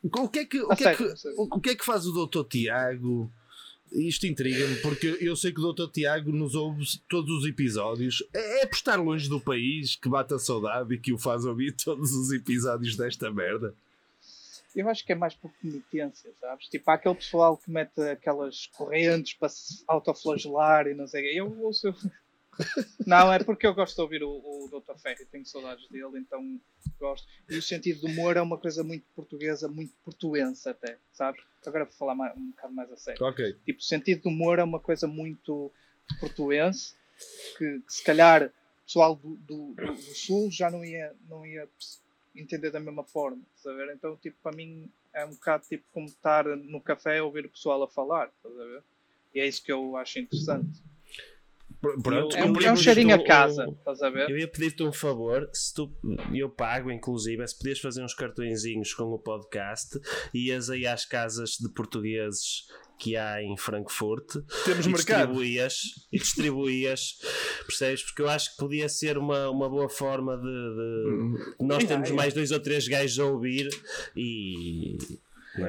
O que, é que, o, A que é que, o, que é que faz o Dr. Tiago? Isto intriga-me, porque eu sei que o Dr. Tiago nos ouve todos os episódios. É, é por estar longe do país que bate a saudade e que o faz ouvir todos os episódios desta merda. Eu acho que é mais por penitência, sabes? Tipo, há aquele pessoal que mete aquelas correntes para se autoflagelar e não sei o quê. Eu ouço. Não, é porque eu gosto de ouvir o, o Dr. Ferro e tenho saudades dele, então gosto. E o sentido do humor é uma coisa muito portuguesa, muito portuense até, sabes? Agora vou falar mais- um bocado mais a sério. Ok. Tipo, o sentido do humor é uma coisa muito portuense que, que se calhar o pessoal do, do, do- do Sul já não ia, não ia entender da mesma forma, ver? Então, tipo, para mim é um bocado tipo como estar no café a ouvir o pessoal a falar, estás a ver? E é isso que eu acho interessante. Pr- Pronto. É um, é um cheirinho a casa, estás a ver? Eu ia pedir-te um favor, se tu, eu pago inclusive, é se podias fazer uns cartõezinhos com o podcast, ias aí às casas de portugueses que há em Frankfurt Temos e mercado. distribuías, e distribuías, percebes? Porque eu acho que podia ser uma, uma boa forma de, de- nós temos mais dois ou três gajos a ouvir e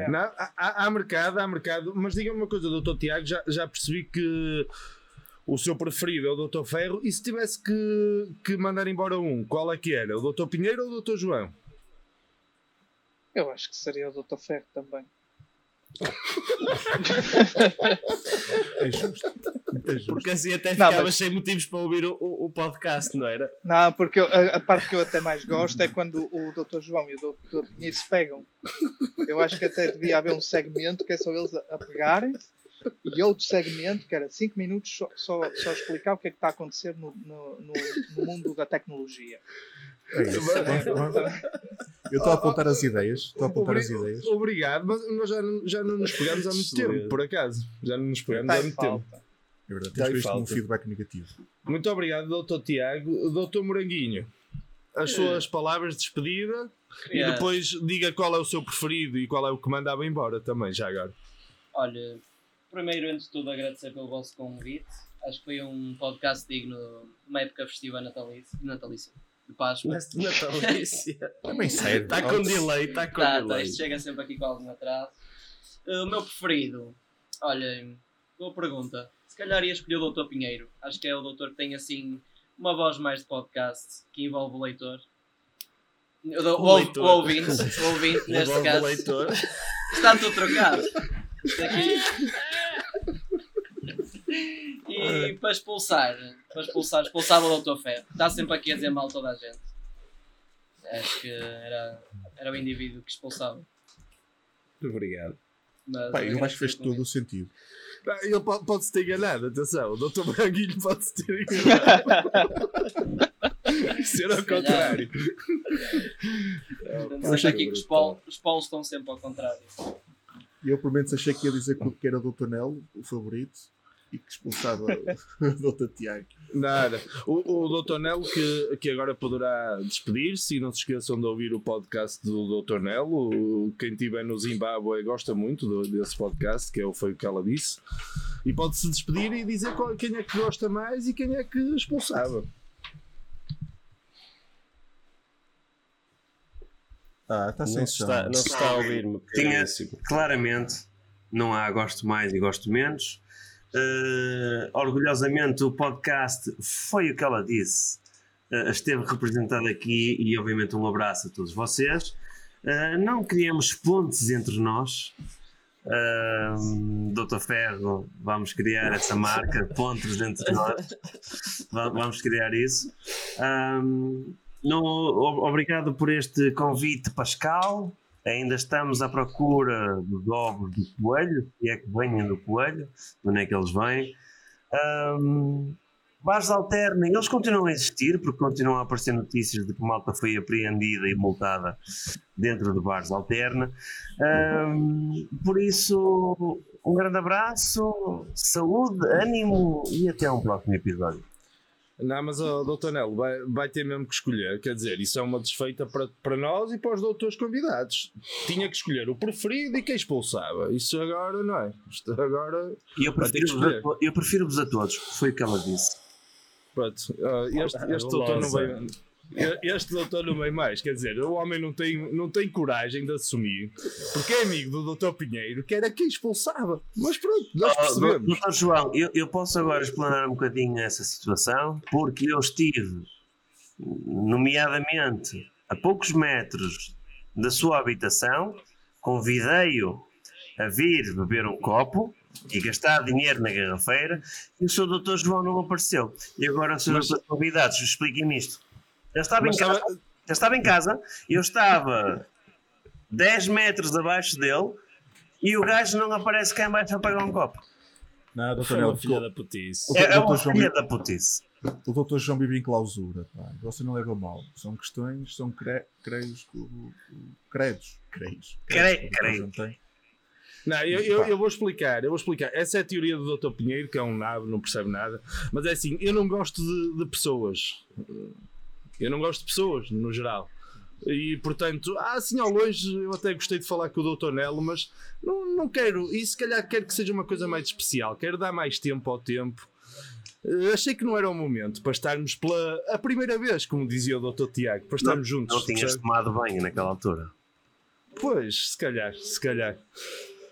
Não, há, há- mercado, há mercado. Mas diga-me uma coisa, Dr. Tiago, já, já percebi que o seu preferido é o Dr. Ferro. E se tivesse que, que mandar embora um, qual é que era? O Dr. Pinheiro ou o Dr. João? Eu acho que seria o Dr. Ferro também. É justo. É justo. porque assim até Não, ficavas mas- sem motivos para ouvir o, o- o podcast, não era? Não, porque eu- a, a parte que eu até mais gosto é quando o Dr. João e o Dr. Pinheiro se pegam. Eu acho que até devia haver um segmento que é só eles a, a pegarem-se e outro segmento que era 5 minutos só, só, só explicar o que é que está a acontecer no, no, no, no mundo da tecnologia. É isso. Vamos- vamos- Eu estou a apontar as ideias. Estou a apontar as ideias. Obrigado, mas nós já, não- já não nos pegamos há muito tempo, por acaso. Já não nos pegamos há Está em muito tempo. falta. É verdade. Tá Temos aí que isto como um feedback negativo. Muito obrigado, Dr. Tiago. Dr. Moranguinho, as suas palavras de despedida e Queria- depois diga qual é o seu preferido e qual é o que mandava embora também, já agora. Olha, primeiro, antes de tudo, agradecer pelo vosso convite. Acho que foi um podcast digno numa época festiva natalícia, natalícia de Páscoa. De natalícia. Também sério. Está com delay, está com Tá, tá, delay. isto chega sempre aqui com algum atraso. Uh, o meu preferido, olhem, boa pergunta. Se calhar ia escolher o Dr. Pinheiro. Acho que é o doutor que tem assim uma voz mais de podcast que envolve o leitor. O, O o- leitor. o ouvinte, o ouvinte neste caso. leitor. Está tudo trocado. Isto aqui. E para expulsar, para expulsar, expulsava o Dr. Ferro. Está sempre aqui a dizer mal toda a gente. Acho que era, era o indivíduo que expulsava. Obrigado. Mas Pá, eu acho que fez todo o sentido. Ele pode- pode-se ter enganado, atenção, o Dr. Moranguinho pode-se ter enganado. Ser ao contrário. convite. Eu achei aqui que os polos, os polos estão sempre ao contrário. Eu, pelo menos, achei que ia dizer que era o Dr. Nelo, o favorito. E que expulsava o Dr. Tiago. Nada. O, o Dr. Nelo que, que agora poderá despedir-se e não se esqueçam de ouvir o podcast do Dr. Nelo. Quem estiver no Zimbábue gosta muito do- desse podcast, que é o Foi o que ela disse. E pode-se despedir e dizer qual- quem é que gosta mais e quem é que expulsava. Ah, está sem Não se está, não se está a ouvir-me. Tinha, claramente, não há gosto mais e gosto menos. Eh, orgulhosamente, o podcast foi o que ela disse. Eh, esteve representado aqui e, obviamente, um abraço a todos vocês. Eh, não criamos pontes entre nós. Eh, Doutor Ferro, vamos criar essa marca, pontes entre nós. Va- Vamos criar isso. Ahm, no- obrigado por este convite, Pascal. Ainda estamos à procura dos ovos do coelho, e é que venham do coelho, de onde é que eles vêm. Ahm, bares alternem, eles continuam a existir, porque continuam a aparecer notícias de que malta foi apreendida e multada dentro de bares alterna. Ahm, por isso, um grande abraço, saúde, ânimo e até um próximo episódio. Não, mas o Dr. Nelo vai, vai ter mesmo que escolher. Quer dizer, isso é uma desfeita para, para nós e para os doutores convidados. Tinha que escolher o preferido e quem expulsava. Isso agora não é. Isto agora. E eu prefiro-vos a, eu prefiro-vos a todos, foi o que ela disse. Pronto, ah, este, Ah, este doutor não veio. Este doutor não veio mais, quer dizer, o homem não tem, não tem coragem de assumir, porque é amigo do doutor Pinheiro, que era quem expulsava. Mas pronto, nós Oh, percebemos. Doutor João, eu, eu posso agora explanar um bocadinho essa situação, porque eu estive, nomeadamente, a poucos metros da sua habitação, convidei-o a vir beber um copo e gastar dinheiro na garrafeira e o seu doutor João não apareceu. E agora seus Mas- convidados, expliquem-me isto. Eu estava em casa, estava- eu estava em casa, eu estava 10 metros abaixo dele e o gajo não aparece cá em baixo a pagar um copo. Não. Foi Nelo, uma filha da putice. É, é doutor uma filha da putice. O doutor João vive em clausura, pá. Você não leva mal. São questões, são cre... creios, credos. Creios. Doutor creio. Não, eu, eu, eu vou explicar, eu vou explicar. Essa é a teoria do Dr. Pinheiro, que é um nabo, não percebe nada. Mas é assim, eu não gosto de, de pessoas. Eu não gosto de pessoas, no geral. E portanto, ah, assim ao longe eu até gostei de falar com o Dr. Nelo, mas não, não quero. E se calhar quero que seja uma coisa mais especial. Quero dar mais tempo ao tempo. Eh, achei que não era o momento para estarmos pela a primeira vez, como dizia o Dr. Tiago, para estarmos juntos. Não tinhas percebe? tomado banho naquela altura. Pois, se calhar, se calhar.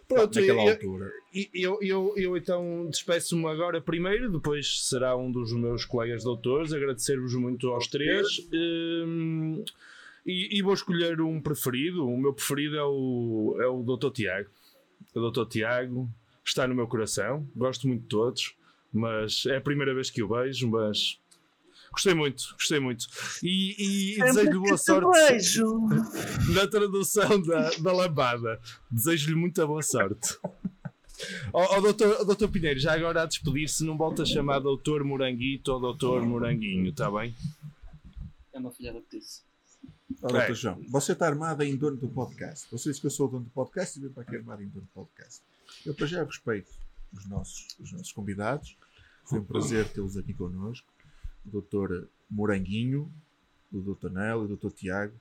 Pronto, Naquela eu, altura. e eu, eu, eu então despeço-me agora primeiro, depois será um dos meus colegas doutores. Agradecer-vos muito aos três. Hum, e, e vou escolher um preferido. O meu preferido é o, é o Dr. Tiago. O Dr. Tiago está no meu coração. Gosto muito de todos, mas é a primeira vez que o vejo. Mas gostei muito, gostei muito. E, e desejo-lhe boa sorte Beijo! na tradução da, da lambada. Desejo-lhe muita boa sorte. Ó oh, doutor, doutor Pinheiro, já agora a despedir-se, não volta a chamar doutor Moranguito ou doutor Moranguinho, está bem? É uma filha da putice. Ó, É. doutor João, você está armado em dono do podcast. Você disse que eu sou o dono do podcast e vem para aqui armado em dono do podcast. Eu para já respeito os nossos, os nossos convidados. Foi um prazer tê-los aqui connosco. O doutor Moranguinho, o doutor Nel e o doutor Tiago.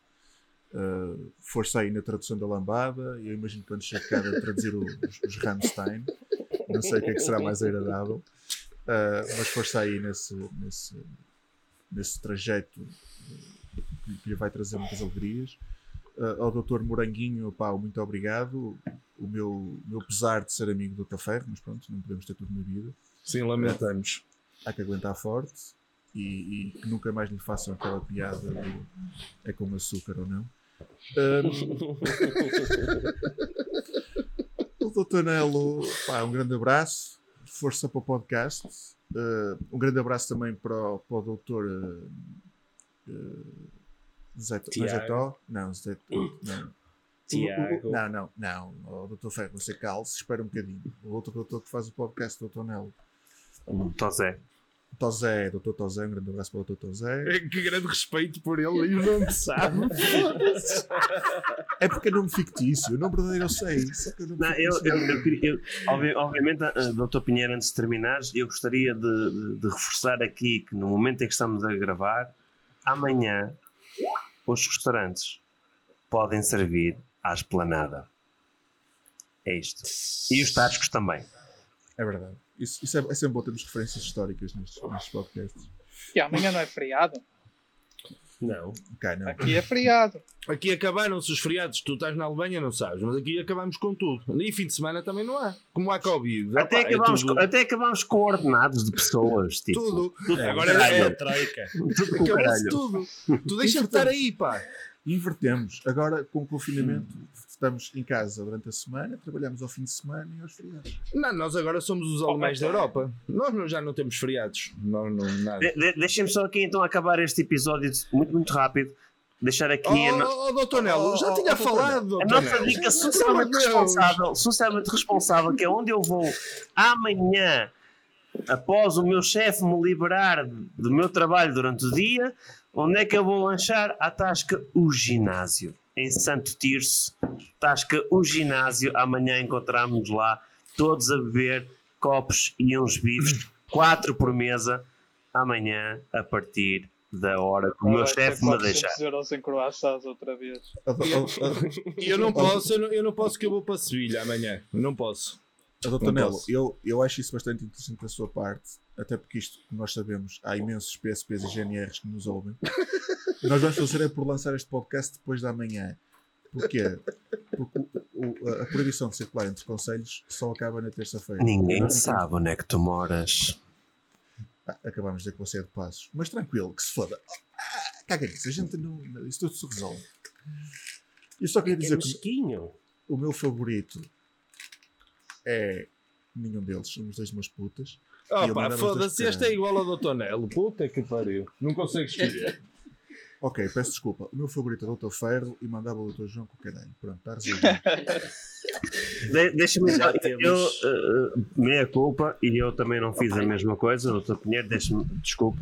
Uh, força aí na tradução da lambada. Eu imagino que quando chegar a traduzir os, os Rammstein, não sei o que é que será mais agradável. Uh, mas força aí nesse, nesse, nesse trajeto que- lhe vai trazer muitas alegrias. Uh, ao Dr. Moranguinho, pá, muito obrigado. O meu, meu pesar de ser amigo do Dr. Ferro, mas pronto, não podemos ter tudo na vida. Sim, lamentamos. Há que aguentar forte e, e que nunca mais lhe façam aquela piada do é com açúcar ou não. Um, o Dr. Nelo, pá, um grande abraço, força para o podcast. Uh, um grande abraço também para o, para o Dr. Uh, uh, Zé, não, Zé Tiago. Não, Zé não. Tiago. Não, não, não. O Dr. Ferro, você calce, espera um bocadinho. O outro doutor que faz o podcast, o Dr. Nelo. Tô Zé. Tozé, Dr. Tozé, um grande abraço para o Dr. Tozé. Que grande respeito por ele e o nome sabe. É porque é nome fictício, o nome verdadeiro eu sei. só que o nome Não, eu, eu, obviamente, uh, Dr. Pinheiro, antes de terminares, eu gostaria de, de- de reforçar aqui que no momento em que estamos a gravar, amanhã os restaurantes podem servir à esplanada. É isto. E os tascos também. É verdade. Isso, isso é, é sempre bom termos referências históricas nestes, nestes podcasts. E amanhã não é feriado? Não. Cá não. Aqui é feriado. Aqui acabaram-se os feriados. Tu estás na Alemanha, não sabes, mas aqui acabamos com tudo. E fim de semana também não há. Como há Covid. Até Epá, é acabamos, tudo- com, até acabamos com ordenados de pessoas. Tipo, Tudo. É, Agora é é, a troika. tudo caralho. tudo. Tu deixa de estar aí, pá. Invertemos. Agora, com o confinamento, estamos em casa durante a semana, trabalhamos ao fim de semana e aos feriados. Não, nós agora somos os alemães da Europa. Nós não- já não temos feriados. Não, nada. De- de- Deixem-me só aqui então acabar este episódio muito, muito rápido. Deixar aqui Oh, a, no- oh, oh, doutor Nelo, já Oh, oh, tinha oh, falado, a nossa Nelo. dica socialmente responsável, socialmente responsável, que é onde eu vou amanhã, após o meu chefe me liberar do meu trabalho durante o dia, onde é que eu vou lanchar? À Tasca o Ginásio, em Santo Tirso. Tasca o Ginásio, amanhã encontramos lá, todos a beber copos e uns bifes, quatro por mesa, amanhã, a partir da hora que o meu chefe me 400 deixar. euros em croissants outra vez. A, a- a- E eu não posso, eu não, eu não posso que eu vou para Sevilha amanhã. Não posso. A doutor Não Nelo, posso. eu, eu acho isso bastante interessante da sua parte, até porque isto, como nós sabemos, há imensos PSPs e GNRs que nos ouvem. E nós vamos fazer é por lançar este podcast depois da manhã. Porquê? Porque o- o- a- proibição de circular entre conselhos só acaba na terça-feira. Ninguém não sabe onde é que tu moras. Ah, acabámos de dizer que você é de passos. Mas tranquilo, que se foda. Ah, caga nisso, a gente não. Isso tudo se resolve. Eu só queria Que dizer que mesquinho. o meu favorito é. Nenhum deles, somos dois umas putas. Oh, pá, foda-se, este é igual ao doutor Nelo. Puta que pariu. Não consegues escolher. Ok, peço desculpa. O meu favorito é o Dr. Ferro e mandava o Dr. João com o caralho. Pronto, está resolvido. De- Deixa-me Já eu, temos- uh, uh, meia culpa e eu também não fiz a mesma coisa, doutor Pinheiro, deixa-me, desculpe.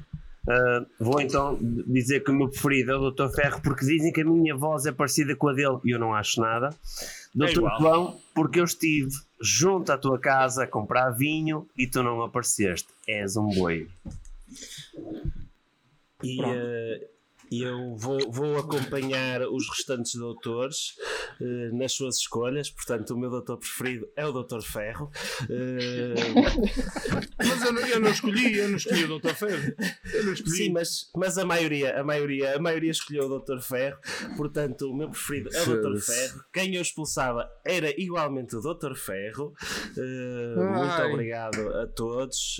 Uh, vou então dizer que o meu preferido é o Dr. Ferro porque dizem que a minha voz é parecida com a dele e eu não acho nada. Dr. igual. João, porque eu estive junto à tua casa a comprar vinho e tu não apareceste. És um boi. E eh, eu vou, vou acompanhar os restantes doutores eh, nas suas escolhas. Portanto, o meu doutor preferido é o Doutor Ferro. Eh, Mas eu não, eu não escolhi, eu não escolhi o doutor Ferro. Eu não escolhi. sim, mas, mas a maioria, a maioria, a maioria escolheu o Doutor Ferro. Portanto, o meu preferido é o Doutor. Ferro. Quem eu expulsava era igualmente o Doutor Ferro. Eh, muito obrigado a todos.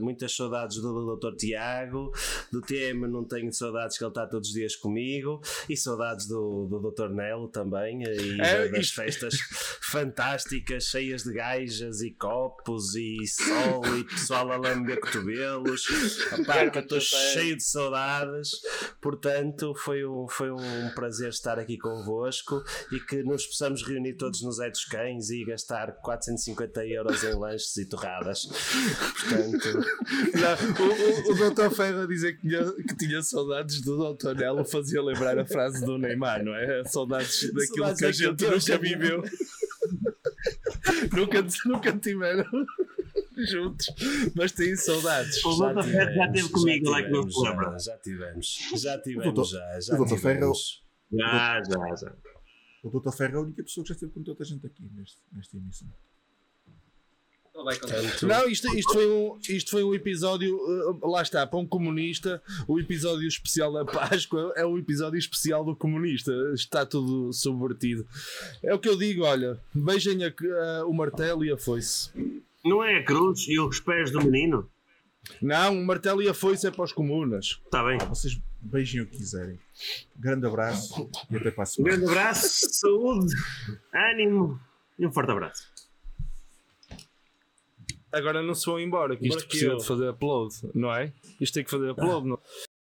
Muitas saudades do Doutor Tiago. Do TM não tenho saudades que ele está todos os dias comigo. E saudades do, do Doutor Nelo também. E É, da- das isto- festas fantásticas, cheias de gajas e copos e sol e pessoal a lamber cotovelos. Opá, que eu estou cheio de saudades. Portanto, foi um, foi um prazer estar aqui convosco e que nos possamos reunir todos nos Zé dos Cães e gastar 450 euros em lanches e torradas. Portanto, Não, o, o, o doutor Ferro a dizer que tinha, que tinha saudades do doutor Nelo fazia lembrar a frase do Neymar, não é? Saudades daquilo Saudades que a gente nunca viveu. nunca, nunca tiveram juntos, mas têm saudades. O doutor Ferro já esteve comigo lá que não se lembra. já, já tivemos, já doutor- tivemos, já, já o doutor Ferro- tivemos. Já, já, já. O Dr. Ferro é a única pessoa que já esteve com tanta gente aqui neste, nesta emissão. Vai Não, isto, isto, foi um, isto foi um episódio, uh, lá está, para um comunista, o episódio especial da Páscoa é o episódio especial do comunista, está tudo subvertido. É o que eu digo, olha, beijem a- a- o martelo e a foice. Não é a cruz e os pés do menino? Não, o martelo e a foice é para os comunas. Está bem. Vocês beijem o que quiserem. Grande abraço e até para a semana. grande abraço, saúde, ânimo e um forte abraço. Agora não se vão embora, que isto precisa eu- de fazer upload, não é? Isto tem que fazer upload, não